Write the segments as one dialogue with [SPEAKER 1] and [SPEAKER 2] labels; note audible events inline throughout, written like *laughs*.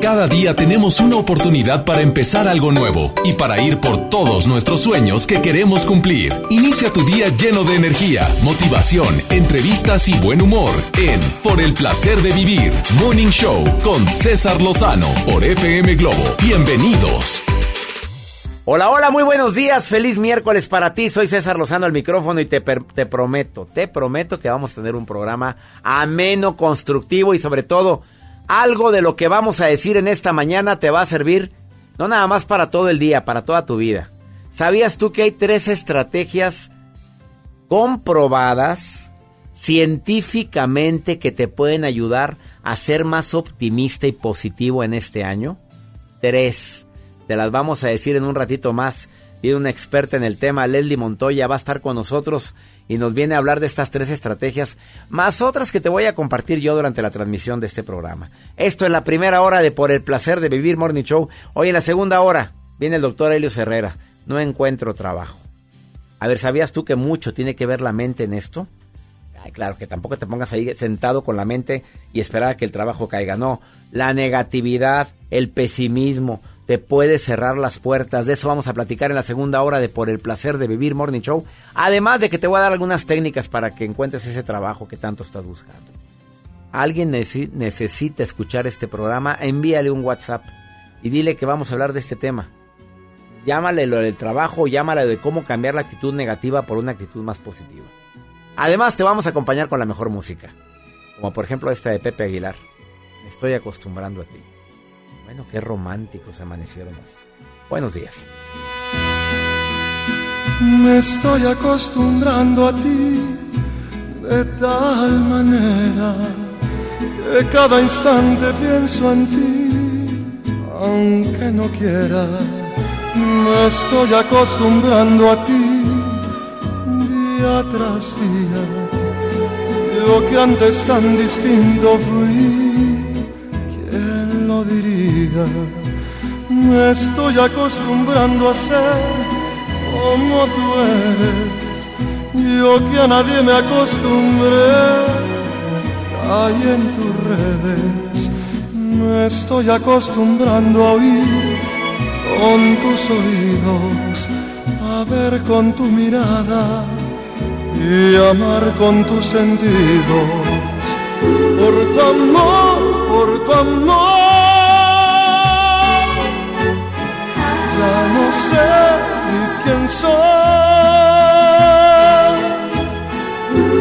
[SPEAKER 1] Cada día tenemos una oportunidad para empezar algo nuevo y para ir por todos nuestros sueños que queremos cumplir. Inicia tu día lleno de energía, motivación, entrevistas y buen humor en Por el placer de vivir, Morning Show con César Lozano por FM Globo. Bienvenidos.
[SPEAKER 2] Hola, hola, muy buenos días. Feliz miércoles para ti. Soy César Lozano al micrófono y te, te prometo, te prometo que vamos a tener un programa ameno, constructivo y sobre todo algo de lo que vamos a decir en esta mañana te va a servir no nada más para todo el día, para toda tu vida. ¿Sabías tú que hay tres estrategias comprobadas científicamente que te pueden ayudar a ser más optimista y positivo en este año? Tres. Te las vamos a decir en un ratito más. Viene una experta en el tema, Leslie Montoya, va a estar con nosotros y nos viene a hablar de estas tres estrategias, más otras que te voy a compartir yo durante la transmisión de este programa. Esto es la primera hora de Por el placer de vivir Morning Show. Hoy en la segunda hora viene el doctor Helio Herrera. No encuentro trabajo. A ver, ¿sabías tú que mucho tiene que ver la mente en esto? Ay, claro, que tampoco te pongas ahí sentado con la mente y esperar a que el trabajo caiga. No, la negatividad, el pesimismo, te puede cerrar las puertas. De eso vamos a platicar en la segunda hora de Por el placer de vivir Morning Show. Además de que te voy a dar algunas técnicas para que encuentres ese trabajo que tanto estás buscando. Alguien necesita escuchar este programa, envíale un WhatsApp y dile que vamos a hablar de este tema. Llámale lo del trabajo, llámale de cómo cambiar la actitud negativa por una actitud más positiva. Además te vamos a acompañar con la mejor música, como por ejemplo esta de Pepe Aguilar. Me estoy acostumbrando a ti. Bueno, qué románticos amanecieron Buenos días.
[SPEAKER 3] Me estoy acostumbrando a ti de tal manera que cada instante pienso en ti, aunque no quiera. Me estoy acostumbrando a ti día tras día. Yo que antes tan distinto fui diría, me estoy acostumbrando a ser como tú eres. Yo que a nadie me acostumbré, caí en tus redes. Me estoy acostumbrando a oír con tus oídos, a ver con tu mirada y amar con tus sentidos. Por tu amor, por tu amor. ya no sé quién soy.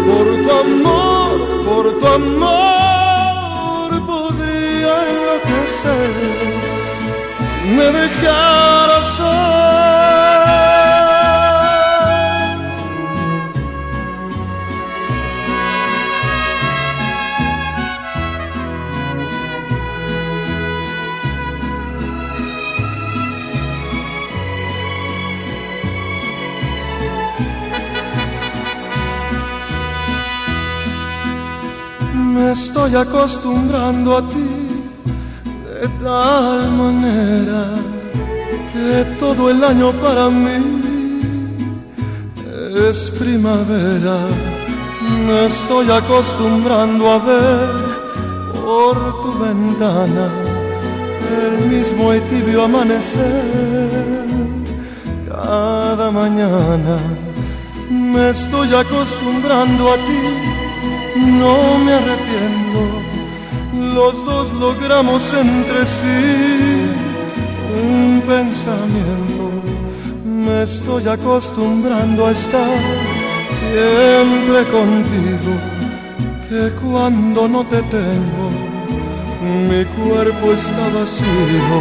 [SPEAKER 3] Por tu amor, por tu amor podría enloquecer si me dejaras soy. Me estoy acostumbrando a ti de tal manera que todo el año para mí es primavera. Me estoy acostumbrando a ver por tu ventana el mismo y tibio amanecer cada mañana. Me estoy acostumbrando a ti no me arrepiento, los dos logramos entre sí un pensamiento. Me estoy acostumbrando a estar siempre contigo, que cuando no te tengo, mi cuerpo está vacío.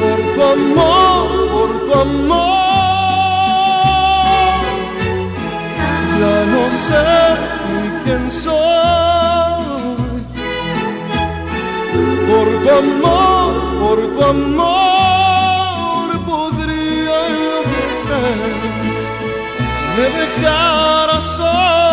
[SPEAKER 3] Por tu amor, por tu amor. Ya no sé quién soy. Por tu amor, por tu amor podría enloquecer. Me dejaras
[SPEAKER 4] Por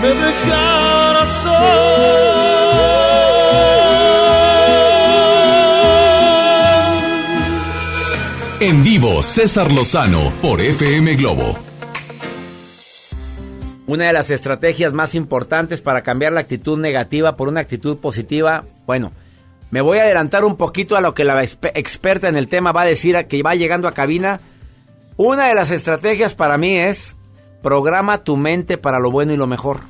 [SPEAKER 3] me dejara
[SPEAKER 1] En vivo, César Lozano por FM Globo.
[SPEAKER 2] Una de las estrategias más importantes para cambiar la actitud negativa por una actitud positiva, bueno, me voy a adelantar un poquito a lo que la experta en el tema va a decir a que va llegando a cabina. Una de las estrategias para mí es programa tu mente para lo bueno y lo mejor.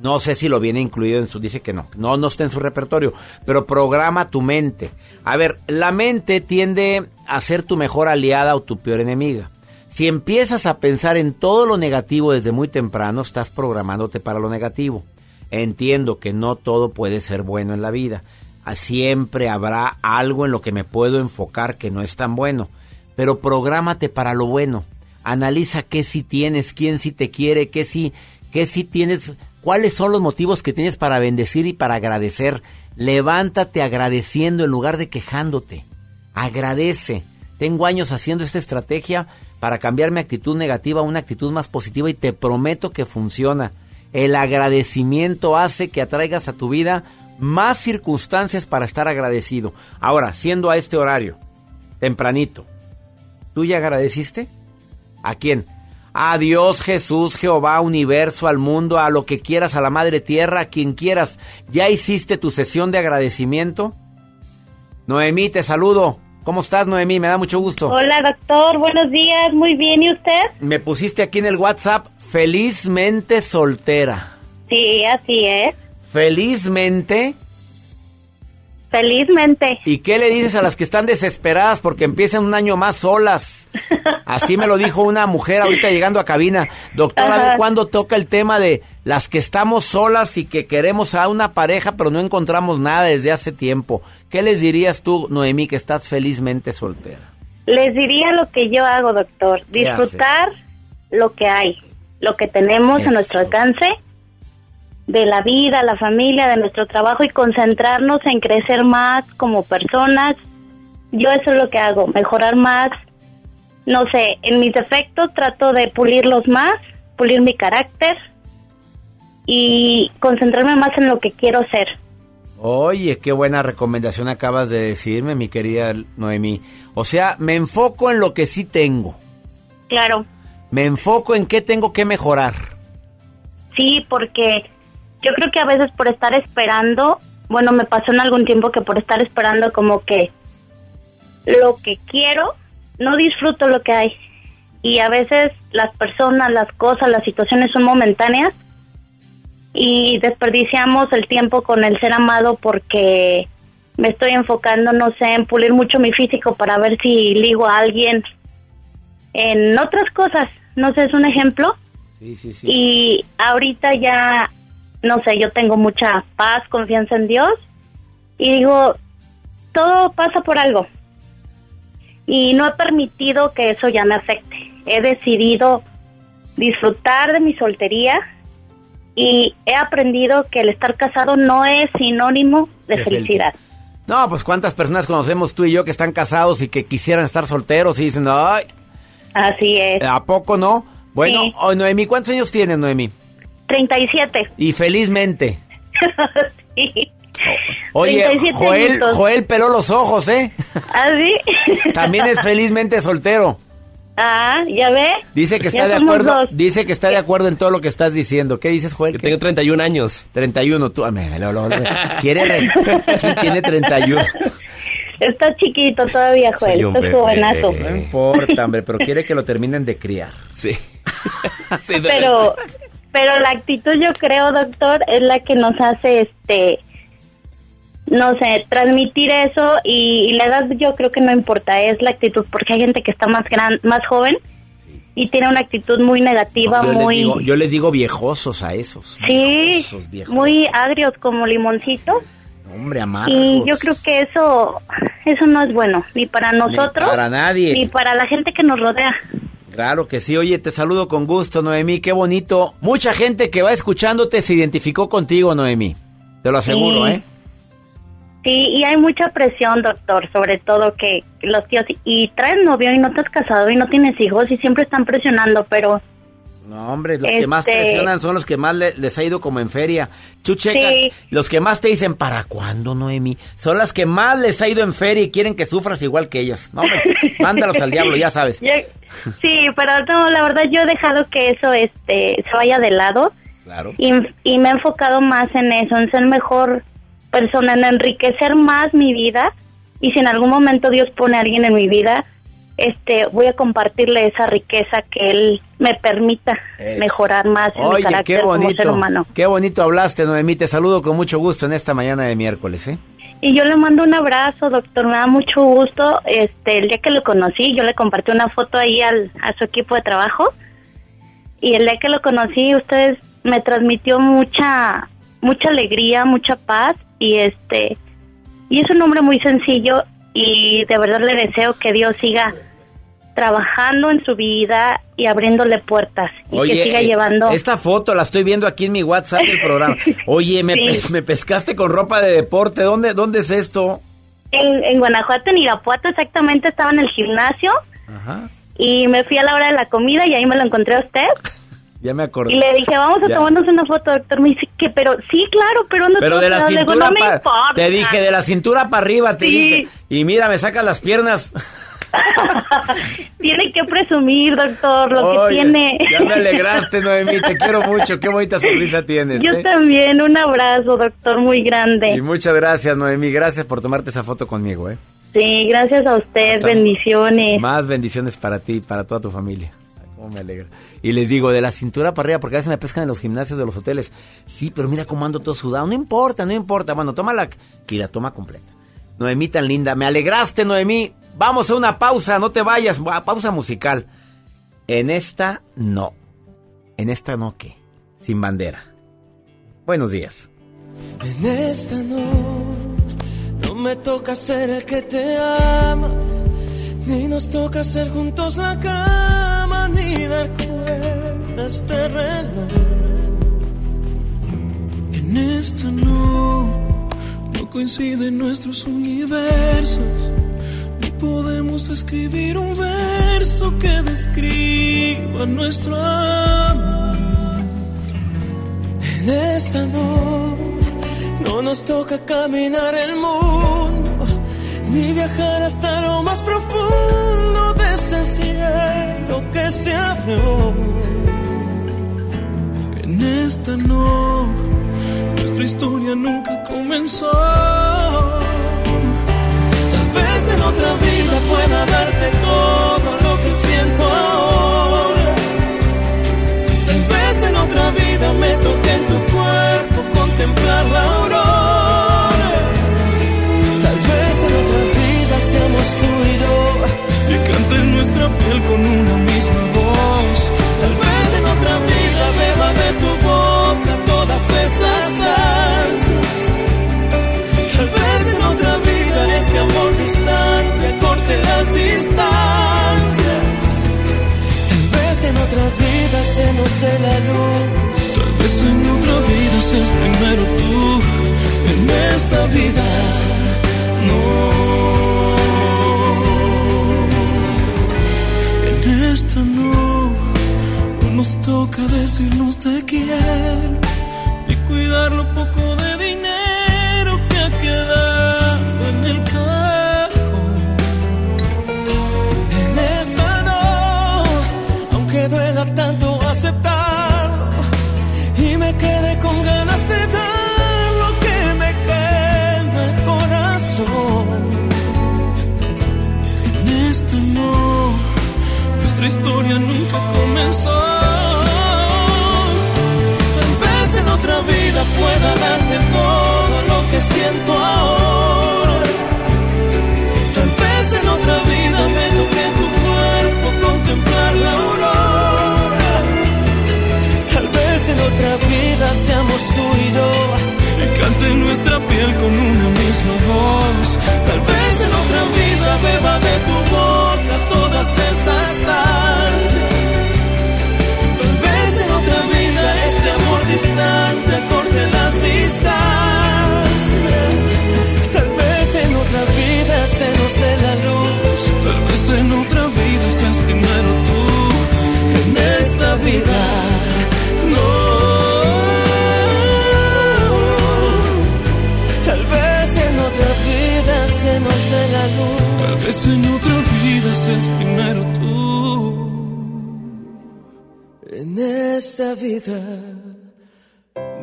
[SPEAKER 2] No sé si lo viene incluido en su, dice que no, no, no está en su repertorio, pero programa tu mente. A ver, la mente tiende a ser tu mejor aliada o tu peor enemiga. Si empiezas a pensar en todo lo negativo desde muy temprano, estás programándote para lo negativo. Entiendo que no todo puede ser bueno en la vida. Ah, siempre habrá algo en lo que me puedo enfocar que no es tan bueno. Pero prográmate para lo bueno. Analiza qué si tienes, quién si te quiere, qué si, qué si tienes ¿Cuáles son los motivos que tienes para bendecir y para agradecer? Levántate agradeciendo en lugar de quejándote. Agradece. Tengo años haciendo esta estrategia para cambiar mi actitud negativa a una actitud más positiva y te prometo que funciona. El agradecimiento hace que atraigas a tu vida más circunstancias para estar agradecido. Ahora, siendo a este horario, tempranito, ¿tú ya agradeciste? ¿A quién? a Dios, Jesús, Jehová, universo, al mundo, a lo que quieras, a la Madre Tierra, a quien quieras. ¿Ya hiciste tu sesión de agradecimiento? Noemí, te saludo. ¿Cómo estás, Noemí? Me da mucho gusto.
[SPEAKER 5] Hola, doctor. Buenos días. Muy bien. ¿Y usted?
[SPEAKER 2] Me pusiste aquí en el WhatsApp, felizmente soltera.
[SPEAKER 5] Sí, así es.
[SPEAKER 2] Felizmente
[SPEAKER 5] Felizmente.
[SPEAKER 2] ¿Y qué le dices a las que están desesperadas porque empiezan un año más solas? Así me lo dijo una mujer ahorita llegando a cabina. Doctora, a ver cuándo toca el tema de las que estamos solas y que queremos a una pareja pero no encontramos nada desde hace tiempo. ¿Qué les dirías tú, Noemí, que estás felizmente soltera?
[SPEAKER 5] Les diría lo que yo hago, doctor. Disfrutar lo que hay, lo que tenemos a nuestro alcance de la vida, la familia, de nuestro trabajo y concentrarnos en crecer más como personas. Yo eso es lo que hago, mejorar más. No sé, en mis defectos trato de pulirlos más, pulir mi carácter y concentrarme más en lo que quiero ser.
[SPEAKER 2] Oye, qué buena recomendación acabas de decirme, mi querida Noemí. O sea, me enfoco en lo que sí tengo.
[SPEAKER 5] Claro.
[SPEAKER 2] Me enfoco en qué tengo que mejorar.
[SPEAKER 5] Sí, porque yo creo que a veces por estar esperando, bueno, me pasó en algún tiempo que por estar esperando como que lo que quiero, no disfruto lo que hay. Y a veces las personas, las cosas, las situaciones son momentáneas y desperdiciamos el tiempo con el ser amado porque me estoy enfocando, no sé, en pulir mucho mi físico para ver si ligo a alguien en otras cosas. No sé, es un ejemplo.
[SPEAKER 2] Sí, sí, sí.
[SPEAKER 5] Y ahorita ya no sé, yo tengo mucha paz, confianza en Dios y digo, todo pasa por algo. Y no he permitido que eso ya me afecte. He decidido disfrutar de mi soltería y he aprendido que el estar casado no es sinónimo de, felicidad.
[SPEAKER 2] No, pues cuántas personas conocemos tú y yo que están casados y que quisieran estar solteros y dicen, ay.
[SPEAKER 5] Así es.
[SPEAKER 2] ¿A poco no? Bueno, oh, Noemí, ¿cuántos años tienes, Noemí?
[SPEAKER 5] 37.
[SPEAKER 2] Y felizmente. *laughs* sí. Oye, Joel, Joel peló los ojos, ¿eh?
[SPEAKER 5] ¿Ah, sí? *laughs*
[SPEAKER 2] También es felizmente soltero.
[SPEAKER 5] Ah, ¿ya ve?
[SPEAKER 2] Dice que está de acuerdo, dice que está de acuerdo en todo lo que estás diciendo. ¿Qué dices, Joel?
[SPEAKER 6] Que tengo 31 años.
[SPEAKER 2] 31, tú, lo, lo, quiere, sí, tiene 31.
[SPEAKER 5] Está chiquito todavía, Joel, está jovenazo.
[SPEAKER 2] No importa, hombre, pero quiere que lo terminen de criar.
[SPEAKER 6] Sí. *laughs*
[SPEAKER 5] sí pero pero la actitud yo creo, doctor, es la que nos hace, este, no sé, transmitir eso y, la edad yo creo que no importa, es la actitud, porque hay gente que está más gran, más joven y tiene una actitud muy negativa,
[SPEAKER 2] yo
[SPEAKER 5] muy...
[SPEAKER 2] Les digo, yo les digo viejosos a esos.
[SPEAKER 5] Sí, muy agrios como limoncito.
[SPEAKER 2] Hombre, amargos.
[SPEAKER 5] Y yo creo que eso, eso no es bueno, ni para nosotros.
[SPEAKER 2] Ni para nadie.
[SPEAKER 5] Ni para la gente que nos rodea.
[SPEAKER 2] Claro que sí. Oye, te saludo con gusto, Noemí. Qué bonito. Mucha gente que va escuchándote se identificó contigo, Noemí. Te lo aseguro, ¿eh?
[SPEAKER 5] Sí, y hay mucha presión, doctor, sobre todo que los tíos, y traes novio y no te has casado y no tienes hijos y siempre están presionando, pero
[SPEAKER 2] No, hombre, los que más
[SPEAKER 5] Este-
[SPEAKER 2] presionan son los que más le- les ha ido como en feria. Chucheca,
[SPEAKER 5] Sí.
[SPEAKER 2] los que más te dicen, ¿para cuándo, Noemi? Son las que más les ha ido en feria y quieren que sufras igual que ellas. No, hombre, *laughs* mándalos al diablo, ya sabes.
[SPEAKER 5] Yo- sí, pero no, la verdad yo he dejado que eso este se vaya de lado
[SPEAKER 2] Claro.
[SPEAKER 5] y, y me he enfocado más en eso, en ser mejor persona, en enriquecer más mi vida y si en algún momento Dios pone a alguien en mi vida, este voy a compartirle esa riqueza que él me permita mejorar más en mi carácter
[SPEAKER 2] qué
[SPEAKER 5] como ser humano.
[SPEAKER 2] Qué bonito hablaste, Noemí. Te saludo con mucho gusto en esta mañana de miércoles, ¿eh?
[SPEAKER 5] Y yo le mando un abrazo, doctor, me da mucho gusto. Este, el día que lo conocí, yo le compartí una foto ahí al, a su equipo de trabajo. Y el día que lo conocí, ustedes me transmitió mucha mucha alegría, mucha paz y este y es un hombre muy sencillo y de verdad le deseo que Dios siga trabajando en su vida y abriéndole puertas y que siga
[SPEAKER 2] eh,
[SPEAKER 5] llevando
[SPEAKER 2] esta foto la estoy viendo aquí en mi WhatsApp del programa. *laughs* Oye, me,
[SPEAKER 5] Sí.
[SPEAKER 2] pes- me pescaste con ropa de deporte. ¿Dónde, dónde es esto?
[SPEAKER 5] en, en Guanajuato, en Irapuato exactamente estaba en el gimnasio
[SPEAKER 2] Ajá.
[SPEAKER 5] y me fui a la hora de la comida y ahí me lo encontré a usted *laughs*
[SPEAKER 2] Ya me acordé.
[SPEAKER 5] y le dije vamos a
[SPEAKER 2] Ya.
[SPEAKER 5] tomarnos una foto doctor me dice que pero sí claro pero no
[SPEAKER 2] Pero de la
[SPEAKER 5] digo,
[SPEAKER 2] cintura
[SPEAKER 5] no me
[SPEAKER 2] para...
[SPEAKER 5] importa
[SPEAKER 2] Te dije, de la cintura para arriba, te
[SPEAKER 5] Sí.
[SPEAKER 2] dije. Y mira, me sacas las piernas. *laughs* *laughs*
[SPEAKER 5] tiene que presumir doctor lo
[SPEAKER 2] Oye,
[SPEAKER 5] que tiene
[SPEAKER 2] Ya me alegraste, Noemí. Te quiero mucho. Qué bonita sonrisa tienes.
[SPEAKER 5] yo
[SPEAKER 2] ¿eh?
[SPEAKER 5] también un abrazo doctor muy grande
[SPEAKER 2] Y muchas gracias, Noemí. Gracias por tomarte esa foto conmigo, ¿eh?
[SPEAKER 5] sí gracias a usted
[SPEAKER 2] Hasta-
[SPEAKER 5] bendiciones
[SPEAKER 2] Más bendiciones para ti y para toda tu familia. Cómo me alegra. Y les digo, de la cintura para arriba, porque a veces me pescan en los gimnasios de los hoteles. Sí, pero mira cómo ando todo sudado. No importa, no importa. Bueno, toma la... Y la toma completa. Noemí tan linda. Me alegraste, Noemí. Vamos a una pausa, no te vayas. Va, Pausa musical. En esta, no. En esta, no, ¿qué? Sin bandera. Buenos días.
[SPEAKER 7] En esta no, no me toca ser el que te ama, ni nos toca hacer juntos la cama, ni dar cuerdas de reloj. En esta no, no coinciden nuestros universos, ni podemos escribir un verso que describa nuestro amor. En esta no, no nos toca caminar el mundo, ni viajar hasta lo más profundo de este cielo que se abrió. En esta no, nuestra historia nunca comenzó. Tal vez en otra vida pueda darte todo lo que siento ahora. Tal vez en otra vida me toque en tu cuerpo contemplar la aurora. Tal vez en otra vida seamos tú y yo y cante en nuestra piel con una misma voz. Tal vez en otra vida beba de tu boca todas esas dé la luz. Tal vez en otra vida seas primero tú. En esta vida no. En esta no. No nos toca decirnos te quiero. Y cuidar lo poco de dinero que ha quedado en el cajón. En esta no, aunque duela tanto Tal vez en otra vida pueda darte todo lo que siento ahora. Tal vez en otra vida me toque tu cuerpo contemplar la aurora. Tal vez en otra vida seamos tú y yo y cante nuestra piel con una misma voz. Tal vez en otra vida beba de tu boca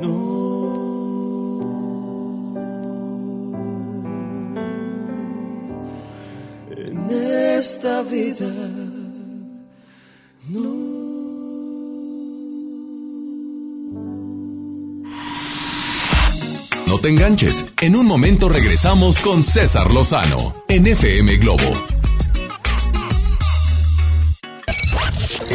[SPEAKER 7] No. En esta vida. No.
[SPEAKER 1] No te enganches. En un momento regresamos con César Lozano en FM Globo.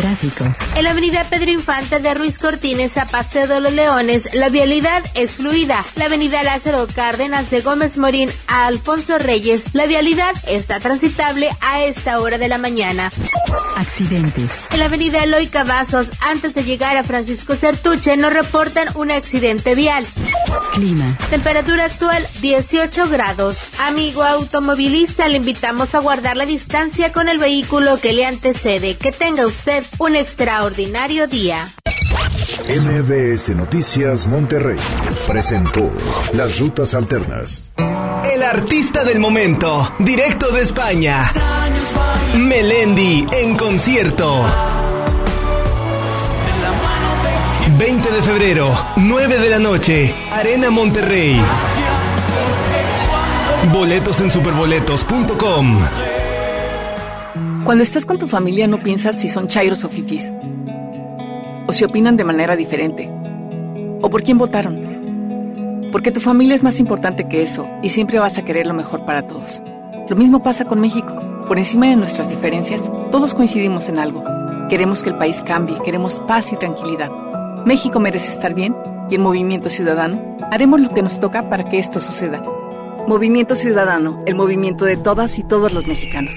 [SPEAKER 8] Tráfico.
[SPEAKER 9] En la avenida Pedro Infante de Ruiz Cortines a Paseo de los Leones, la vialidad es fluida. La avenida Lázaro Cárdenas de Gómez Morín a Alfonso Reyes, la vialidad está transitable a esta hora de la mañana.
[SPEAKER 8] Accidentes.
[SPEAKER 9] En la avenida Eloy Cavazos, antes de llegar a Francisco Certuche, nos reportan un accidente vial.
[SPEAKER 8] Clima.
[SPEAKER 9] Temperatura actual 18 grados. Amigo automovilista, le invitamos a guardar la distancia con el vehículo que le antecede. Que tenga usted un extraordinario día.
[SPEAKER 10] MBS Noticias Monterrey presentó Las Rutas Alternas.
[SPEAKER 11] El artista del momento, directo de España. Melendi en concierto. 20 de febrero, 9 de la noche, Arena Monterrey. Boletos en superboletos.com.
[SPEAKER 12] Cuando estás con tu familia no piensas si son chairos o fifis. O si opinan de manera diferente. O por quién votaron. Porque tu familia es más importante que eso y siempre vas a querer lo mejor para todos. Lo mismo pasa con México. Por encima de nuestras diferencias, todos coincidimos en algo. Queremos que el país cambie, queremos paz y tranquilidad. México merece estar bien y el Movimiento Ciudadano haremos lo que nos toca para que esto suceda. Movimiento Ciudadano, el movimiento de todas y todos los mexicanos.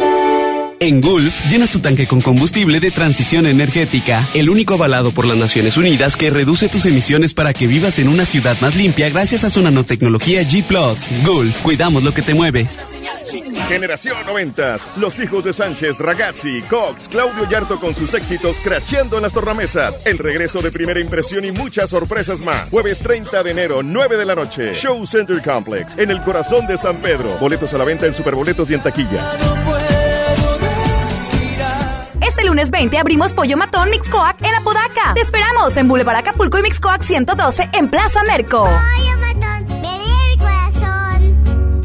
[SPEAKER 13] En Gulf, llenas tu tanque con combustible de transición energética, el único avalado por las Naciones Unidas que reduce tus emisiones para que vivas en una ciudad más limpia gracias a su nanotecnología G ⁇ Gulf, cuidamos lo que te mueve.
[SPEAKER 14] Generación 90, los hijos de Sánchez, Ragazzi, Cox, Claudio Yarto con sus éxitos cracheando en las tornamesas, el regreso de primera impresión y muchas sorpresas más. Jueves 30 de enero, 9 de la noche, Show Center Complex, en el corazón de San Pedro. Boletos a la venta en Superboletos y en taquilla.
[SPEAKER 15] Este lunes 20 abrimos Pollo Matón Mixcoac en Apodaca. Te esperamos en Boulevard Acapulco y Mixcoac 112 en Plaza Merco.
[SPEAKER 16] Pollo Matón, el corazón.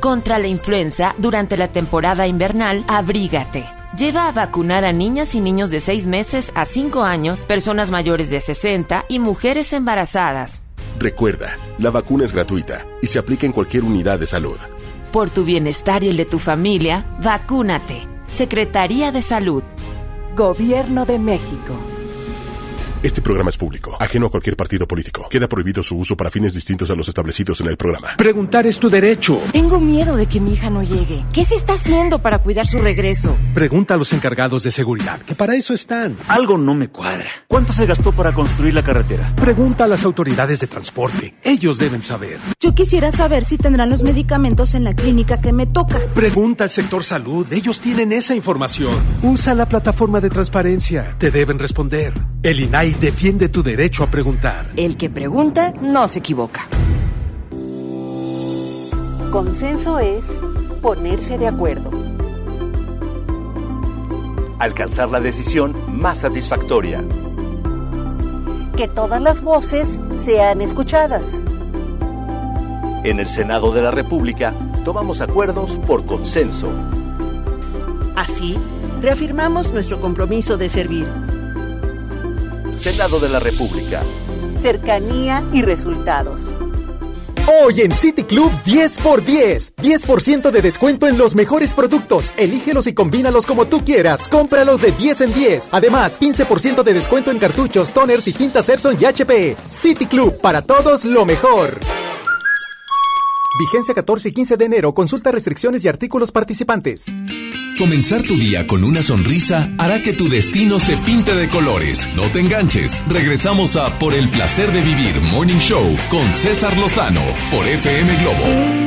[SPEAKER 17] Contra la influenza, durante la temporada invernal, abrígate. Lleva a vacunar a niñas y niños de 6 meses a 5 años, personas mayores de 60 y mujeres embarazadas.
[SPEAKER 18] Recuerda, la vacuna es gratuita y se aplica en cualquier unidad de salud.
[SPEAKER 17] Por tu bienestar y el de tu familia, vacúnate. Secretaría de Salud.
[SPEAKER 19] Gobierno de México.
[SPEAKER 18] Este programa es público, ajeno a cualquier partido político. Queda prohibido su uso para fines distintos a los establecidos en el programa.
[SPEAKER 20] Preguntar es tu derecho.
[SPEAKER 21] Tengo miedo de que mi hija no llegue. ¿Qué se está haciendo para cuidar su regreso?
[SPEAKER 20] Pregunta a los encargados de seguridad, que para eso están.
[SPEAKER 22] Algo no me cuadra. ¿Cuánto se gastó para construir la carretera?
[SPEAKER 20] Pregunta a las autoridades de transporte. Ellos deben saber.
[SPEAKER 21] Yo quisiera saber si tendrán los medicamentos en la clínica que me toca.
[SPEAKER 20] Pregunta al sector salud. Ellos tienen esa información. Usa la plataforma de transparencia. Te deben responder. El INAI defiende tu derecho a preguntar.
[SPEAKER 23] El que pregunta no se equivoca.
[SPEAKER 24] Consenso es ponerse de acuerdo.
[SPEAKER 25] Alcanzar la decisión más satisfactoria.
[SPEAKER 24] Que todas las voces sean escuchadas.
[SPEAKER 25] En el Senado de la República tomamos acuerdos por consenso.
[SPEAKER 24] Así, reafirmamos nuestro compromiso de servir.
[SPEAKER 25] Senado de la República.
[SPEAKER 24] Cercanía y resultados.
[SPEAKER 26] Hoy en City Club 10 por 10. 10% de descuento en los mejores productos. Elígelos y combínalos como tú quieras. Cómpralos de 10 en 10. Además, 15% de descuento en cartuchos, toners y tintas Epson y HP. City Club, para todos lo mejor.
[SPEAKER 27] Vigencia 14 y 15 de enero. Consulta restricciones y artículos participantes.
[SPEAKER 1] Comenzar tu día con una sonrisa hará que tu destino se pinte de colores. No te enganches. Regresamos a Por el placer de vivir Morning Show con César Lozano por FM Globo.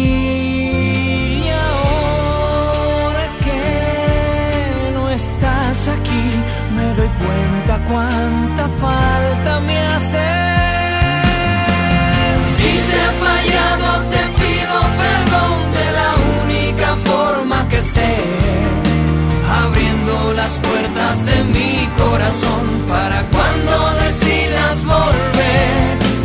[SPEAKER 28] Cuánta falta me hace te he fallado, te pido perdón de la única forma que sé. Abriendo las puertas de mi corazón para cuando decidas volver.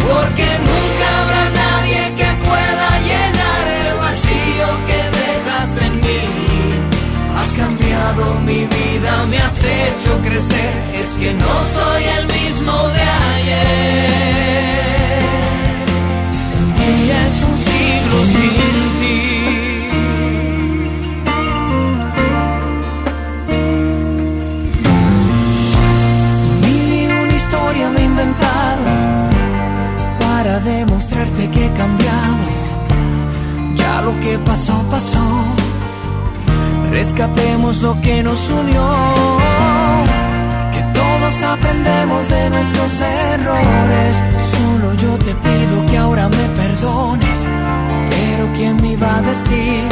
[SPEAKER 28] Porque nunca habrá nadie que pueda llenar el vacío que dejaste en mí. Has cambiado mi vida, hecho crecer. Es que no soy el mismo de ayer es un siglo sin ti. Mil y una historia me he inventado para demostrarte que he cambiado. Ya lo que pasó, pasó. Rescatemos lo que nos unió. Aprendemos de nuestros errores. Solo yo te pido que ahora me perdones, pero ¿quién me iba a decir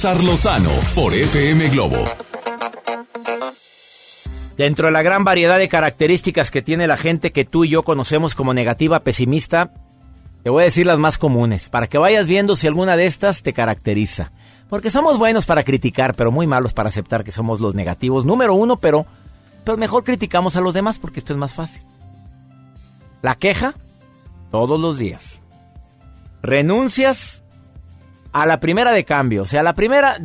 [SPEAKER 1] César por FM Globo.
[SPEAKER 2] Dentro de la gran variedad de características que tiene la gente que tú y yo conocemos como negativa, pesimista, te voy a decir las más comunes, para que vayas viendo si alguna de estas te caracteriza. Porque somos buenos para criticar, pero muy malos para aceptar que somos los negativos. Número uno, pero, pero mejor criticamos a los demás porque esto es más fácil. La queja, todos los días. Renuncias a la primera de cambio. O sea, a la primera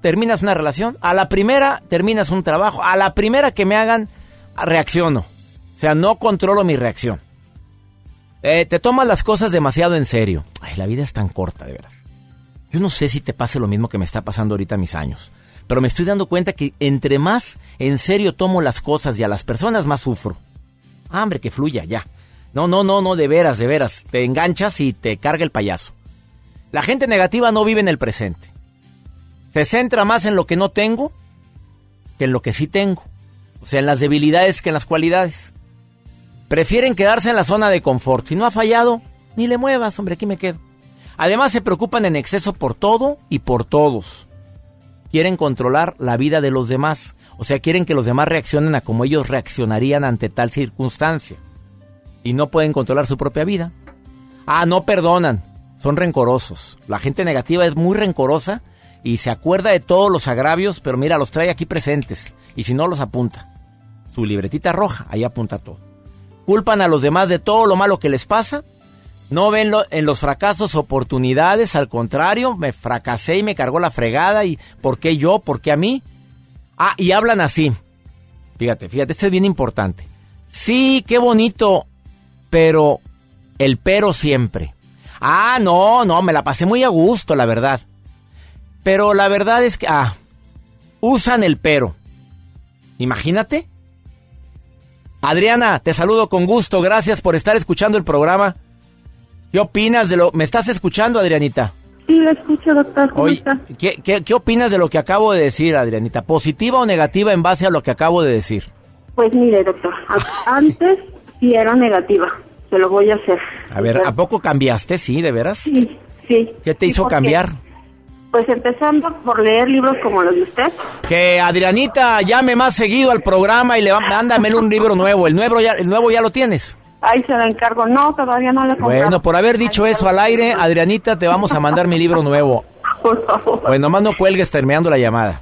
[SPEAKER 2] terminas una relación, a la primera terminas un trabajo, a la primera que me hagan, reacciono. O sea, no controlo mi reacción. Eh, te tomas las cosas demasiado en serio. Ay, la vida es tan corta, de veras. Yo no sé si te pase lo mismo que me está pasando ahorita a mis años. Pero me estoy dando cuenta que entre más en serio tomo las cosas y a las personas, más sufro. Ah, hombre, que fluya, ya. No, no, no, no, de veras, de veras. Te enganchas y te carga el payaso. La gente negativa no vive en el presente. Se centra más en lo que no tengo que en lo que sí tengo. O sea, en las debilidades que en las cualidades. Prefieren quedarse en la zona de confort. Si no ha fallado, ni le muevas, hombre, aquí me quedo. Además se preocupan en exceso por todo y por todos. Quieren controlar la vida de los demás. O sea, quieren que los demás reaccionen a como ellos reaccionarían ante tal circunstancia. Y no pueden controlar su propia vida. Ah, no perdonan. Son rencorosos. La gente negativa es muy rencorosa y se acuerda de todos los agravios, pero mira, los trae aquí presentes. Y si no, los apunta. Su libretita roja, ahí apunta todo culpan a los demás de todo lo malo que les pasa. No ven en los fracasos oportunidades, al contrario, me fracasé y me cargó la fregada y ¿por qué yo? ¿Por qué a mí? Ah, y hablan así. Fíjate, fíjate, esto es bien importante. Sí, qué bonito, pero el pero siempre. Ah, no, no, me la pasé muy a gusto, la verdad. Pero la verdad es que, ah, usan el pero. Imagínate. Adriana, te saludo con gusto. Gracias por estar escuchando el programa. ¿Qué opinas de lo... ¿Me estás escuchando, Adrianita?
[SPEAKER 29] Sí, lo escucho, doctor. ¿Cómo
[SPEAKER 2] ¿qué, opinas de lo que acabo de decir, Adrianita? ¿Positiva o negativa en base a lo que acabo de decir?
[SPEAKER 29] Pues mire, doctor, *laughs* antes sí era negativa. Se lo voy a hacer.
[SPEAKER 2] A ver, ¿a poco cambiaste? Sí, ¿de veras?
[SPEAKER 29] Sí, sí.
[SPEAKER 2] ¿Qué te hizo cambiar?
[SPEAKER 29] Pues empezando por leer libros como los de usted.
[SPEAKER 2] Que Adrianita llame más seguido al programa y le mándame un libro nuevo. ¿El nuevo ya, el nuevo ya lo tienes?
[SPEAKER 29] Ahí se lo encargo. No, todavía no le comprado.
[SPEAKER 2] Bueno, por haber dicho eso al aire, Adrianita, te vamos a mandar mi libro nuevo. *laughs*
[SPEAKER 29] Por favor.
[SPEAKER 2] Bueno, nomás no cuelgues terminando la llamada.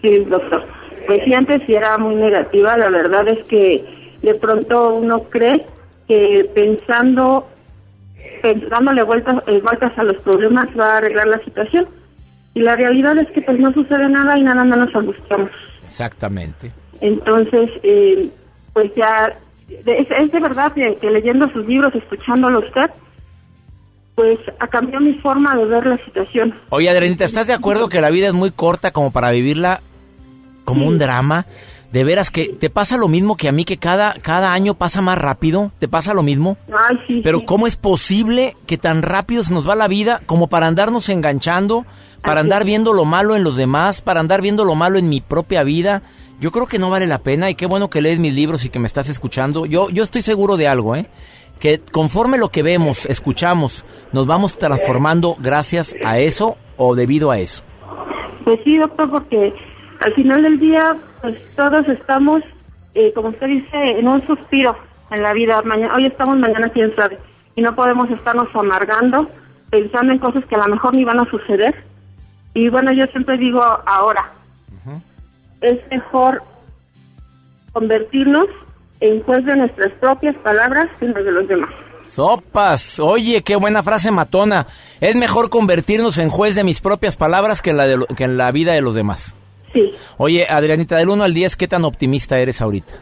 [SPEAKER 29] Sí, doctor. Pues sí, antes sí era muy negativa. La verdad es que de pronto uno cree que pensando, dándole vueltas, eh, vueltas a los problemas va a arreglar la situación y la realidad es que pues no sucede nada y nada más nos angustiamos.
[SPEAKER 2] Exactamente.
[SPEAKER 29] Entonces, eh, pues ya, es, de verdad que, leyendo sus libros, escuchándolo usted, pues ha cambiado mi forma de ver la situación.
[SPEAKER 2] Oye, Adrenita, ¿estás de acuerdo que la vida es muy corta como para vivirla como un drama? De veras que te pasa lo mismo que a mí, que cada, cada año pasa más rápido. ¿Te pasa lo mismo?
[SPEAKER 29] Ay, sí.
[SPEAKER 2] Pero ¿cómo es posible que tan rápido se nos va la vida como para andarnos enganchando, para andar viendo lo malo en los demás, para andar viendo lo malo en mi propia vida? Yo creo que no vale la pena y qué bueno que lees mis libros y que me estás escuchando. Yo, yo estoy seguro de algo, ¿eh? Que conforme lo que vemos, escuchamos, nos vamos transformando gracias a eso o debido a eso.
[SPEAKER 29] Pues sí, doctor, porque al final del día, pues todos estamos, eh, como usted dice, en un suspiro en la vida. Mañana, hoy estamos, mañana quién sabe. Y no podemos estarnos amargando, pensando en cosas que a lo mejor ni van a suceder. Y bueno, yo siempre digo ahora, es mejor convertirnos en juez de nuestras propias palabras que en las de los demás.
[SPEAKER 2] Sopas, oye, qué buena frase matona. Es mejor convertirnos en juez de mis propias palabras que en la, de que en la vida de los demás.
[SPEAKER 29] Sí.
[SPEAKER 2] Oye, Adrianita, del 1 al 10, ¿qué tan optimista eres ahorita?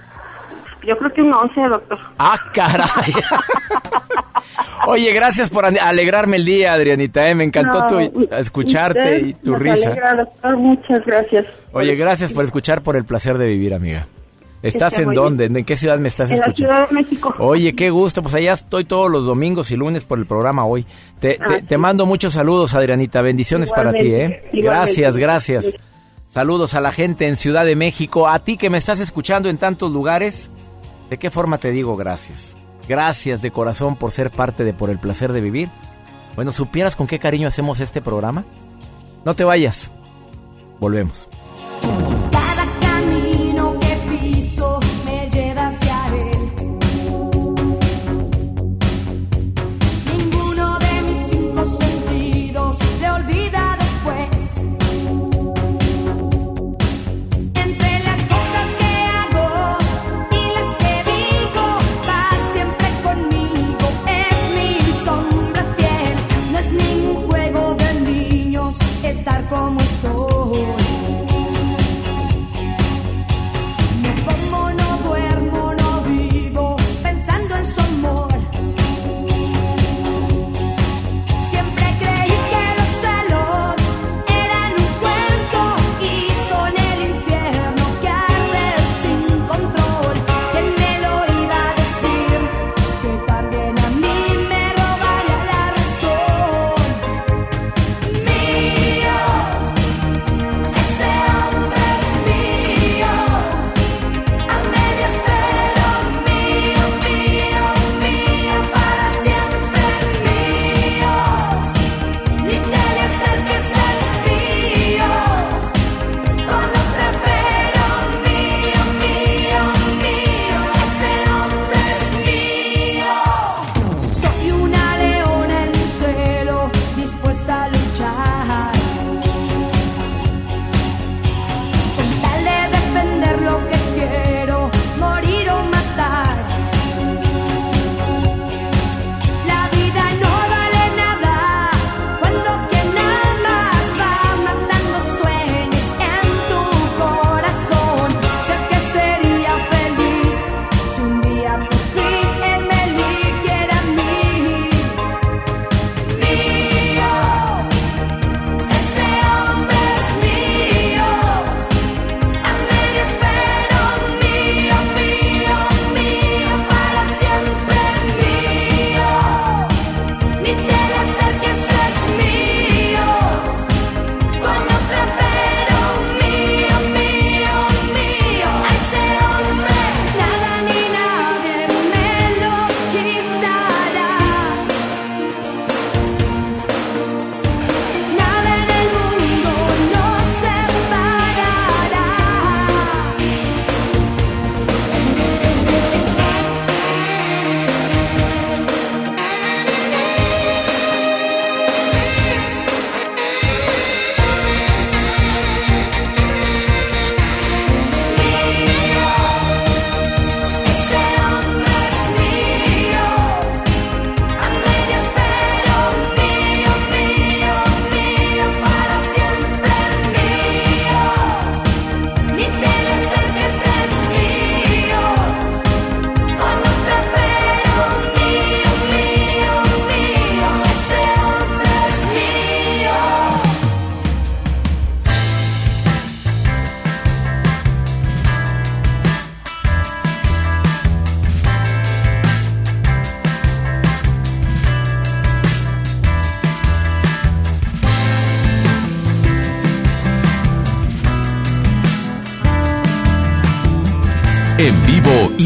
[SPEAKER 29] Yo creo que un 11, doctor.
[SPEAKER 2] ¡Ah, caray! *laughs* Oye, gracias por alegrarme el día, Adrianita. ¿eh? Me encantó tu, escucharte y tu risa.
[SPEAKER 29] Alegra, doctor. Muchas gracias.
[SPEAKER 2] Oye, gracias por escuchar, por el placer de vivir, amiga. ¿Estás en dónde? ¿En qué ciudad me estás escuchando?
[SPEAKER 29] En la Ciudad de México.
[SPEAKER 2] Oye, qué gusto. Pues allá estoy todos los domingos y lunes por el programa hoy. Te, te, ah, mando muchos saludos, Adrianita. Bendiciones para ti, ¿eh? Gracias, gracias. Saludos a la gente en Ciudad de México, a ti que me estás escuchando en tantos lugares. ¿De qué forma te digo gracias? Gracias de corazón por ser parte de Por el Placer de Vivir. Bueno, ¿supieras con qué cariño hacemos este programa? No te vayas. Volvemos.